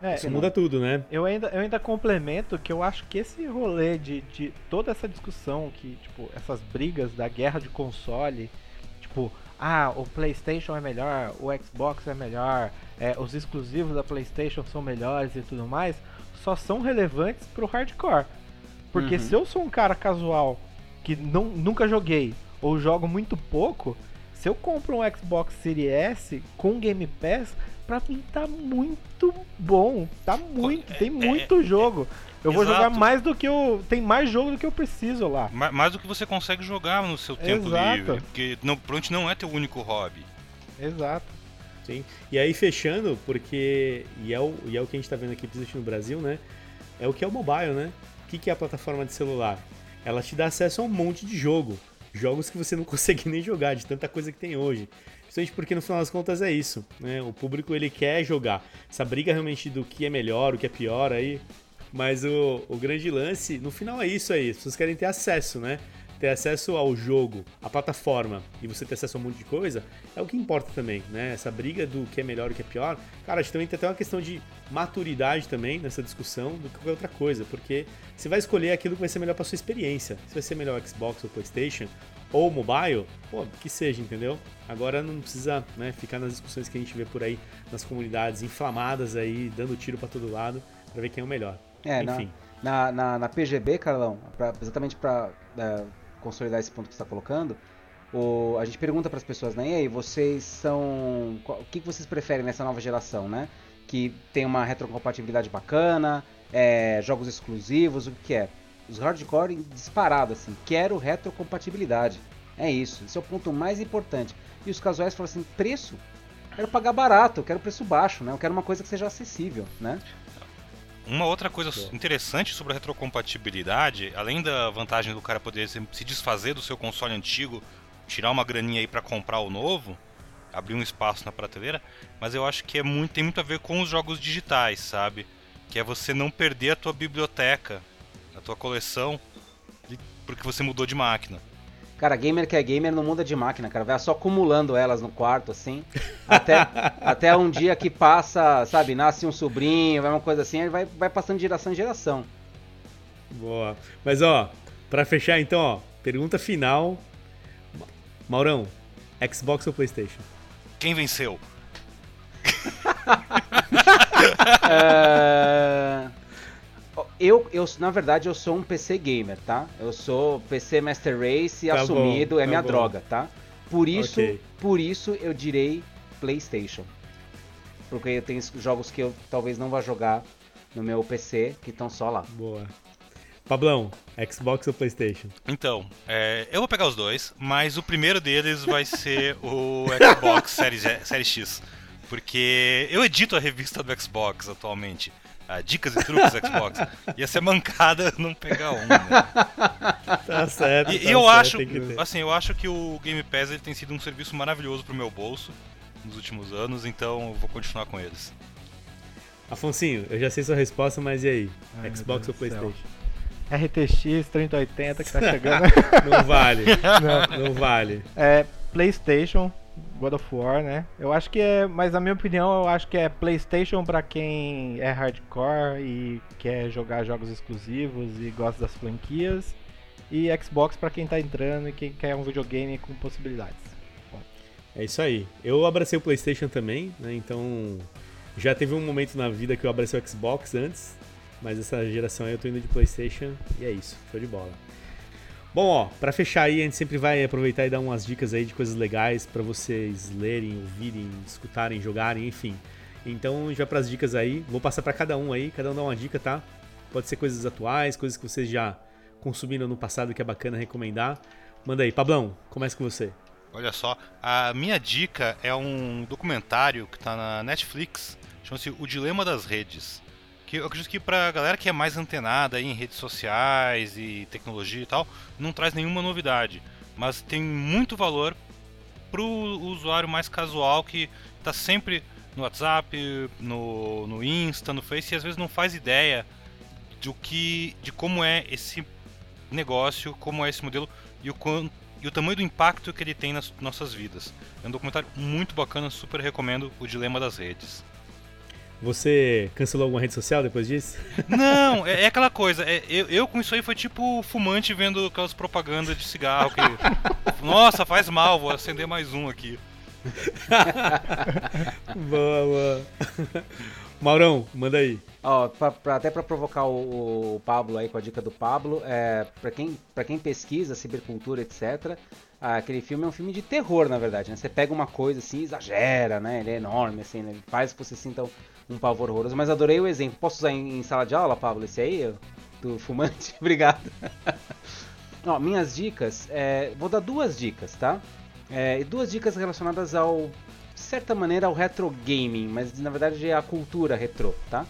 É, Isso muda tudo, né? Eu ainda, eu ainda complemento que eu acho que esse rolê de, de toda essa discussão, que, tipo, essas brigas da guerra de console, tipo, ah, o PlayStation é melhor, o Xbox é melhor, é, os exclusivos da PlayStation são melhores e tudo mais, só são relevantes pro hardcore. Porque uhum. se eu sou um cara casual que não, nunca joguei ou jogo muito pouco, se eu compro um Xbox Series S com Game Pass, pra mim tá muito bom. Tá muito, tem é, muito é, jogo. Eu Exato. vou jogar mais do que eu. Tem mais jogo do que eu preciso lá. Mais, mais do que você consegue jogar no seu tempo Exato. livre. Porque não, pronto não é teu único hobby. Exato. Sim. E aí fechando, porque. E é o, e é o que a gente tá vendo aqui, no Brasil, né? É o que é o mobile, né? O que, que é a plataforma de celular? Ela te dá acesso a um monte de jogo. Jogos que você não consegue nem jogar, de tanta coisa que tem hoje. Principalmente porque no final das contas é isso, né? O público ele quer jogar. Essa briga realmente do que é melhor, o que é pior aí, mas o, o grande lance, no final é isso aí. As pessoas querem ter acesso, né? Ter acesso ao jogo, à plataforma e você ter acesso a um monte de coisa é o que importa também, né? Essa briga do que é melhor e o que é pior. Cara, a gente também tem até uma questão de maturidade também nessa discussão do que qualquer outra coisa, porque você vai escolher aquilo que vai ser melhor para sua experiência. Se vai ser melhor Xbox ou PlayStation ou mobile, pô, que seja, entendeu? Agora não precisa né, ficar nas discussões que a gente vê por aí nas comunidades inflamadas aí, dando tiro para todo lado, para ver quem é o melhor. É, Enfim. Na, na, na PGB, Carlão, pra, exatamente para é, consolidar esse ponto que você está colocando, o, a gente pergunta para as pessoas, né? E aí, vocês são. Qual, o que, vocês preferem nessa nova geração, né? Que tem uma retrocompatibilidade bacana, é, jogos exclusivos, o que, que é? Os hardcore disparado, assim, quero retrocompatibilidade. É isso, esse é o ponto mais importante. E os casuais falam assim, preço? Quero pagar barato, quero preço baixo, né? Eu quero uma coisa que seja acessível, né? Uma outra coisa interessante sobre a retrocompatibilidade, além da vantagem do cara poder se desfazer do seu console antigo, tirar uma graninha aí para comprar o novo, abrir um espaço na prateleira, mas eu acho que é muito, tem muito a ver com os jogos digitais, sabe? Que é você não perder a tua biblioteca, a tua coleção, porque você mudou de máquina. Cara, gamer que é gamer não muda de máquina, cara. Vai só acumulando elas no quarto, assim. Até, até um dia que passa, sabe, nasce um sobrinho, vai uma coisa assim, ele vai, vai passando de geração em geração. Boa. Mas, ó, pra fechar então, ó, pergunta final. Maurão, Xbox ou Playstation? Quem venceu? é eu, eu, na verdade, eu sou um PC gamer, tá? Eu sou PC Master Race tá assumido, bom, é tá minha bom. droga, tá? Por isso, okay. por isso eu direi PlayStation. Porque eu tenho jogos que eu talvez não vá jogar no meu PC, que estão só lá. Boa. Pablão, Xbox ou PlayStation? Então, é, eu vou pegar os dois, mas o primeiro deles vai ser o Xbox Series, Series X. Porque eu edito a revista do Xbox atualmente ah, dicas e truques Xbox. Ia ser mancada não pegar um. Né? Tá certo. E, tá eu certo, acho, assim, eu acho que o Game Pass ele tem sido um serviço maravilhoso pro meu bolso nos últimos anos, então eu vou continuar com eles. Afonsinho, eu já sei sua resposta, mas e aí? Ai, Xbox ou PlayStation? RTX 3080 que tá chegando. não vale. Não, não vale. É, PlayStation, God of War, né? Eu acho que é, mas na minha opinião, eu acho que é PlayStation para quem é hardcore e quer jogar jogos exclusivos e gosta das franquias, e Xbox para quem tá entrando e quem quer um videogame com possibilidades. É isso aí. Eu abracei o PlayStation também, né? Então já teve um momento na vida que eu abracei o Xbox antes, mas essa geração aí eu tô indo de PlayStation e é isso. Show de bola. Bom, ó, para fechar aí, a gente sempre vai aproveitar e dar umas dicas aí de coisas legais para vocês lerem, ouvirem, escutarem, jogarem, enfim. Então, a gente vai para as dicas aí. Vou passar para cada um aí, cada um dá uma dica, tá? Pode ser coisas atuais, coisas que vocês já consumiram no passado que é bacana recomendar. Manda aí, Pablão, começa com você. Olha só, a minha dica é um documentário que está na Netflix, chama-se O Dilema das Redes. Que eu acredito que pra galera que é mais antenada em redes sociais e tecnologia e tal, não traz nenhuma novidade. Mas tem muito valor pro usuário mais casual que tá sempre no WhatsApp, no, no Insta, no Face e às vezes não faz ideia do que, de como é esse negócio, como é esse modelo e o, e o tamanho do impacto que ele tem nas nossas vidas. É um documentário muito bacana, super recomendo o Dilema das Redes. Você cancelou alguma rede social depois disso? Não, é, é aquela coisa. É, eu, eu, com isso aí foi tipo fumante vendo aquelas propagandas de cigarro que. Nossa, faz mal, vou acender mais um aqui. boa, boa. Maurão, manda aí. Ó, pra, pra, até para provocar o, o, Pablo aí com a dica do Pablo, é, para quem, pra quem pesquisa cibercultura, etc., aquele filme é um filme de terror, na verdade. Né? Você pega uma coisa assim, exagera, né? Ele é enorme, assim, né? ele faz que você sinta um pavor horroroso. Mas adorei o exemplo. Posso usar em, em sala de aula, Pablo, esse aí? Do fumante? Obrigado. Ó, minhas dicas, é, vou dar duas dicas, tá? É, duas dicas relacionadas ao, de certa maneira, ao retro gaming, mas na verdade é a cultura retro, tá?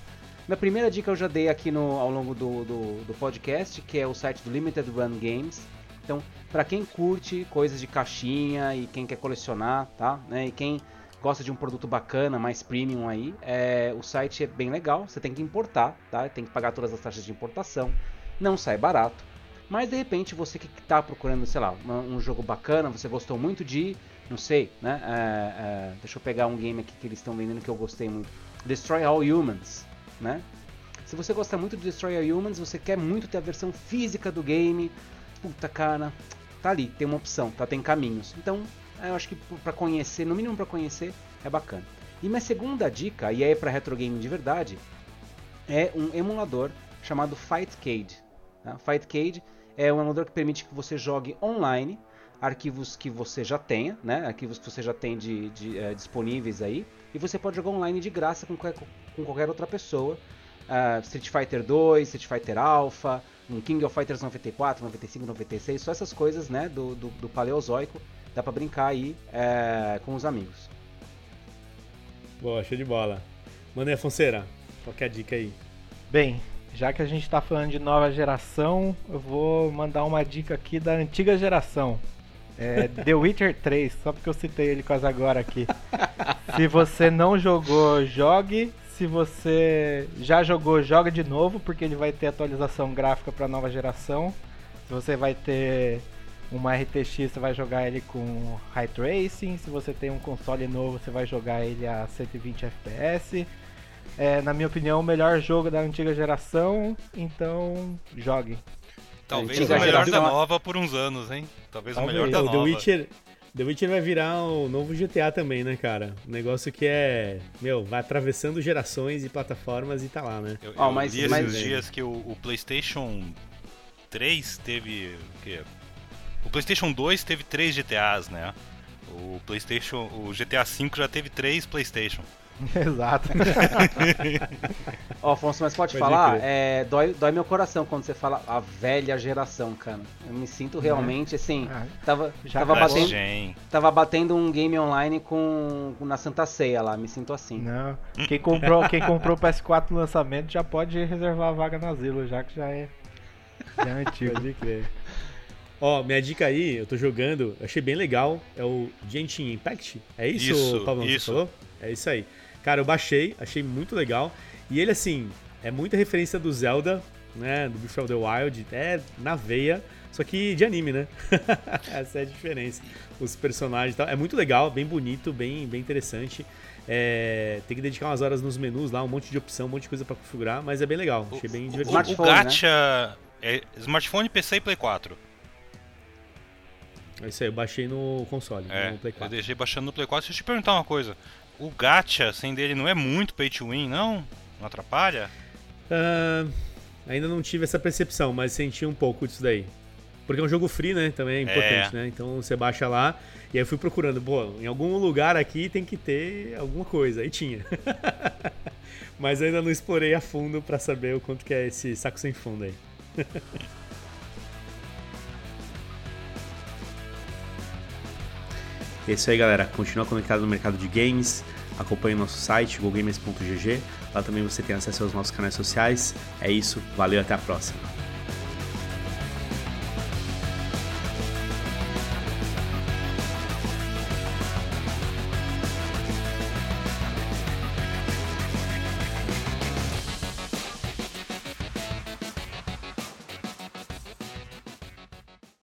Minha primeira dica eu já dei aqui no, ao longo do, do, do podcast, que é o site do Limited Run Games. Então, para quem curte coisas de caixinha e quem quer colecionar, tá? Né? E quem gosta de um produto bacana, mais premium aí, é, o site é bem legal. Você tem que importar, tá? Tem que pagar todas as taxas de importação. Não sai barato. Mas de repente você que está procurando, sei lá, um, jogo bacana, você gostou muito de, não sei, né? É, é, deixa eu pegar um game aqui que eles estão vendendo que eu gostei muito. Destroy All Humans, né? Se você gosta muito de Destroy All Humans, você quer muito ter a versão física do game, puta cara, tá ali, tem uma opção, tá? Tem caminhos. Então, eu acho que para conhecer, no mínimo para conhecer, é bacana. E minha segunda dica, e aí é para retro game de verdade, é um emulador chamado Fightcade. Tá? Fightcade é um emulador que permite que você jogue online arquivos que você já tenha, né? Arquivos que você já tem de, de é, disponíveis aí. E você pode jogar online de graça com qualquer, com qualquer outra pessoa. Uh, Street Fighter 2, Street Fighter Alpha, um King of Fighters 94, 95, 96, só essas coisas, né? Do, do, do Paleozoico. Dá pra brincar aí é, com os amigos. Boa, show de bola. Mané Fonseira, qual é a dica aí? Bem, já que a gente está falando de nova geração, eu vou mandar uma dica aqui da antiga geração. É The Witcher 3, só porque eu citei ele quase agora aqui. Se você não jogou, jogue. Se você já jogou, joga de novo, porque ele vai ter atualização gráfica para nova geração. Se você vai ter uma RTX, você vai jogar ele com High Tracing. Se você tem um console novo, você vai jogar ele a 120 FPS é, na minha opinião, o melhor jogo da antiga geração, então jogue. Talvez o melhor da nova por uns anos, hein? Talvez, Talvez. o melhor da nova. The Witcher, The Witcher vai virar o novo GTA também, né, cara? Um negócio que é, meu, vai atravessando gerações e plataformas e tá lá, né? Eu, oh, mas, li mas... esses dias que o, o, PlayStation 3 teve o quê? O PlayStation 2 teve 3 GTAs, né? O PlayStation, o GTA V já teve 3 PlayStation. Exato. Ó, Afonso, mas pode, pode falar? É, dói, dói meu coração quando você fala a velha geração, cara. Eu me sinto realmente é. assim. Ah, tava, tava, batendo, tava batendo um game online com, na Santa Ceia lá, me sinto assim. Não. Quem comprou, quem comprou o PS4 no lançamento já pode reservar a vaga no asilo, já que já é, já é antigo. Pode crer. Ó, minha dica aí, eu tô jogando, achei bem legal, é o Genshin Impact. É isso, isso Pablo, isso. falou? É isso aí. Cara, eu baixei, achei muito legal. E ele, assim, é muita referência do Zelda, né? Do Breath of the Wild. É na veia, só que de anime, né? Essa é a diferença. Os personagens e tal. É muito legal, bem bonito, bem, bem interessante. É, tem que dedicar umas horas nos menus lá, um monte de opção, um monte de coisa para configurar, mas é bem legal. Achei bem divertido. O, o, o Gacha né? é smartphone, PC e Play 4. É isso aí, eu baixei no console, é, no Play 4. Eu deixei baixando no Play 4. Deixa eu te perguntar uma coisa o gacha sem dele não é muito pay to win, não? Não atrapalha? Uh, ainda não tive essa percepção, mas senti um pouco disso daí. Porque é um jogo free, né? Também é importante, é. né? Então você baixa lá e aí eu fui procurando, pô, em algum lugar aqui tem que ter alguma coisa. Aí tinha. mas ainda não explorei a fundo para saber o quanto que é esse saco sem fundo aí. É isso aí, galera. Continua conectado no mercado de games. Acompanhe nosso site, gogamers.gg. Lá também você tem acesso aos nossos canais sociais. É isso, valeu, até a próxima.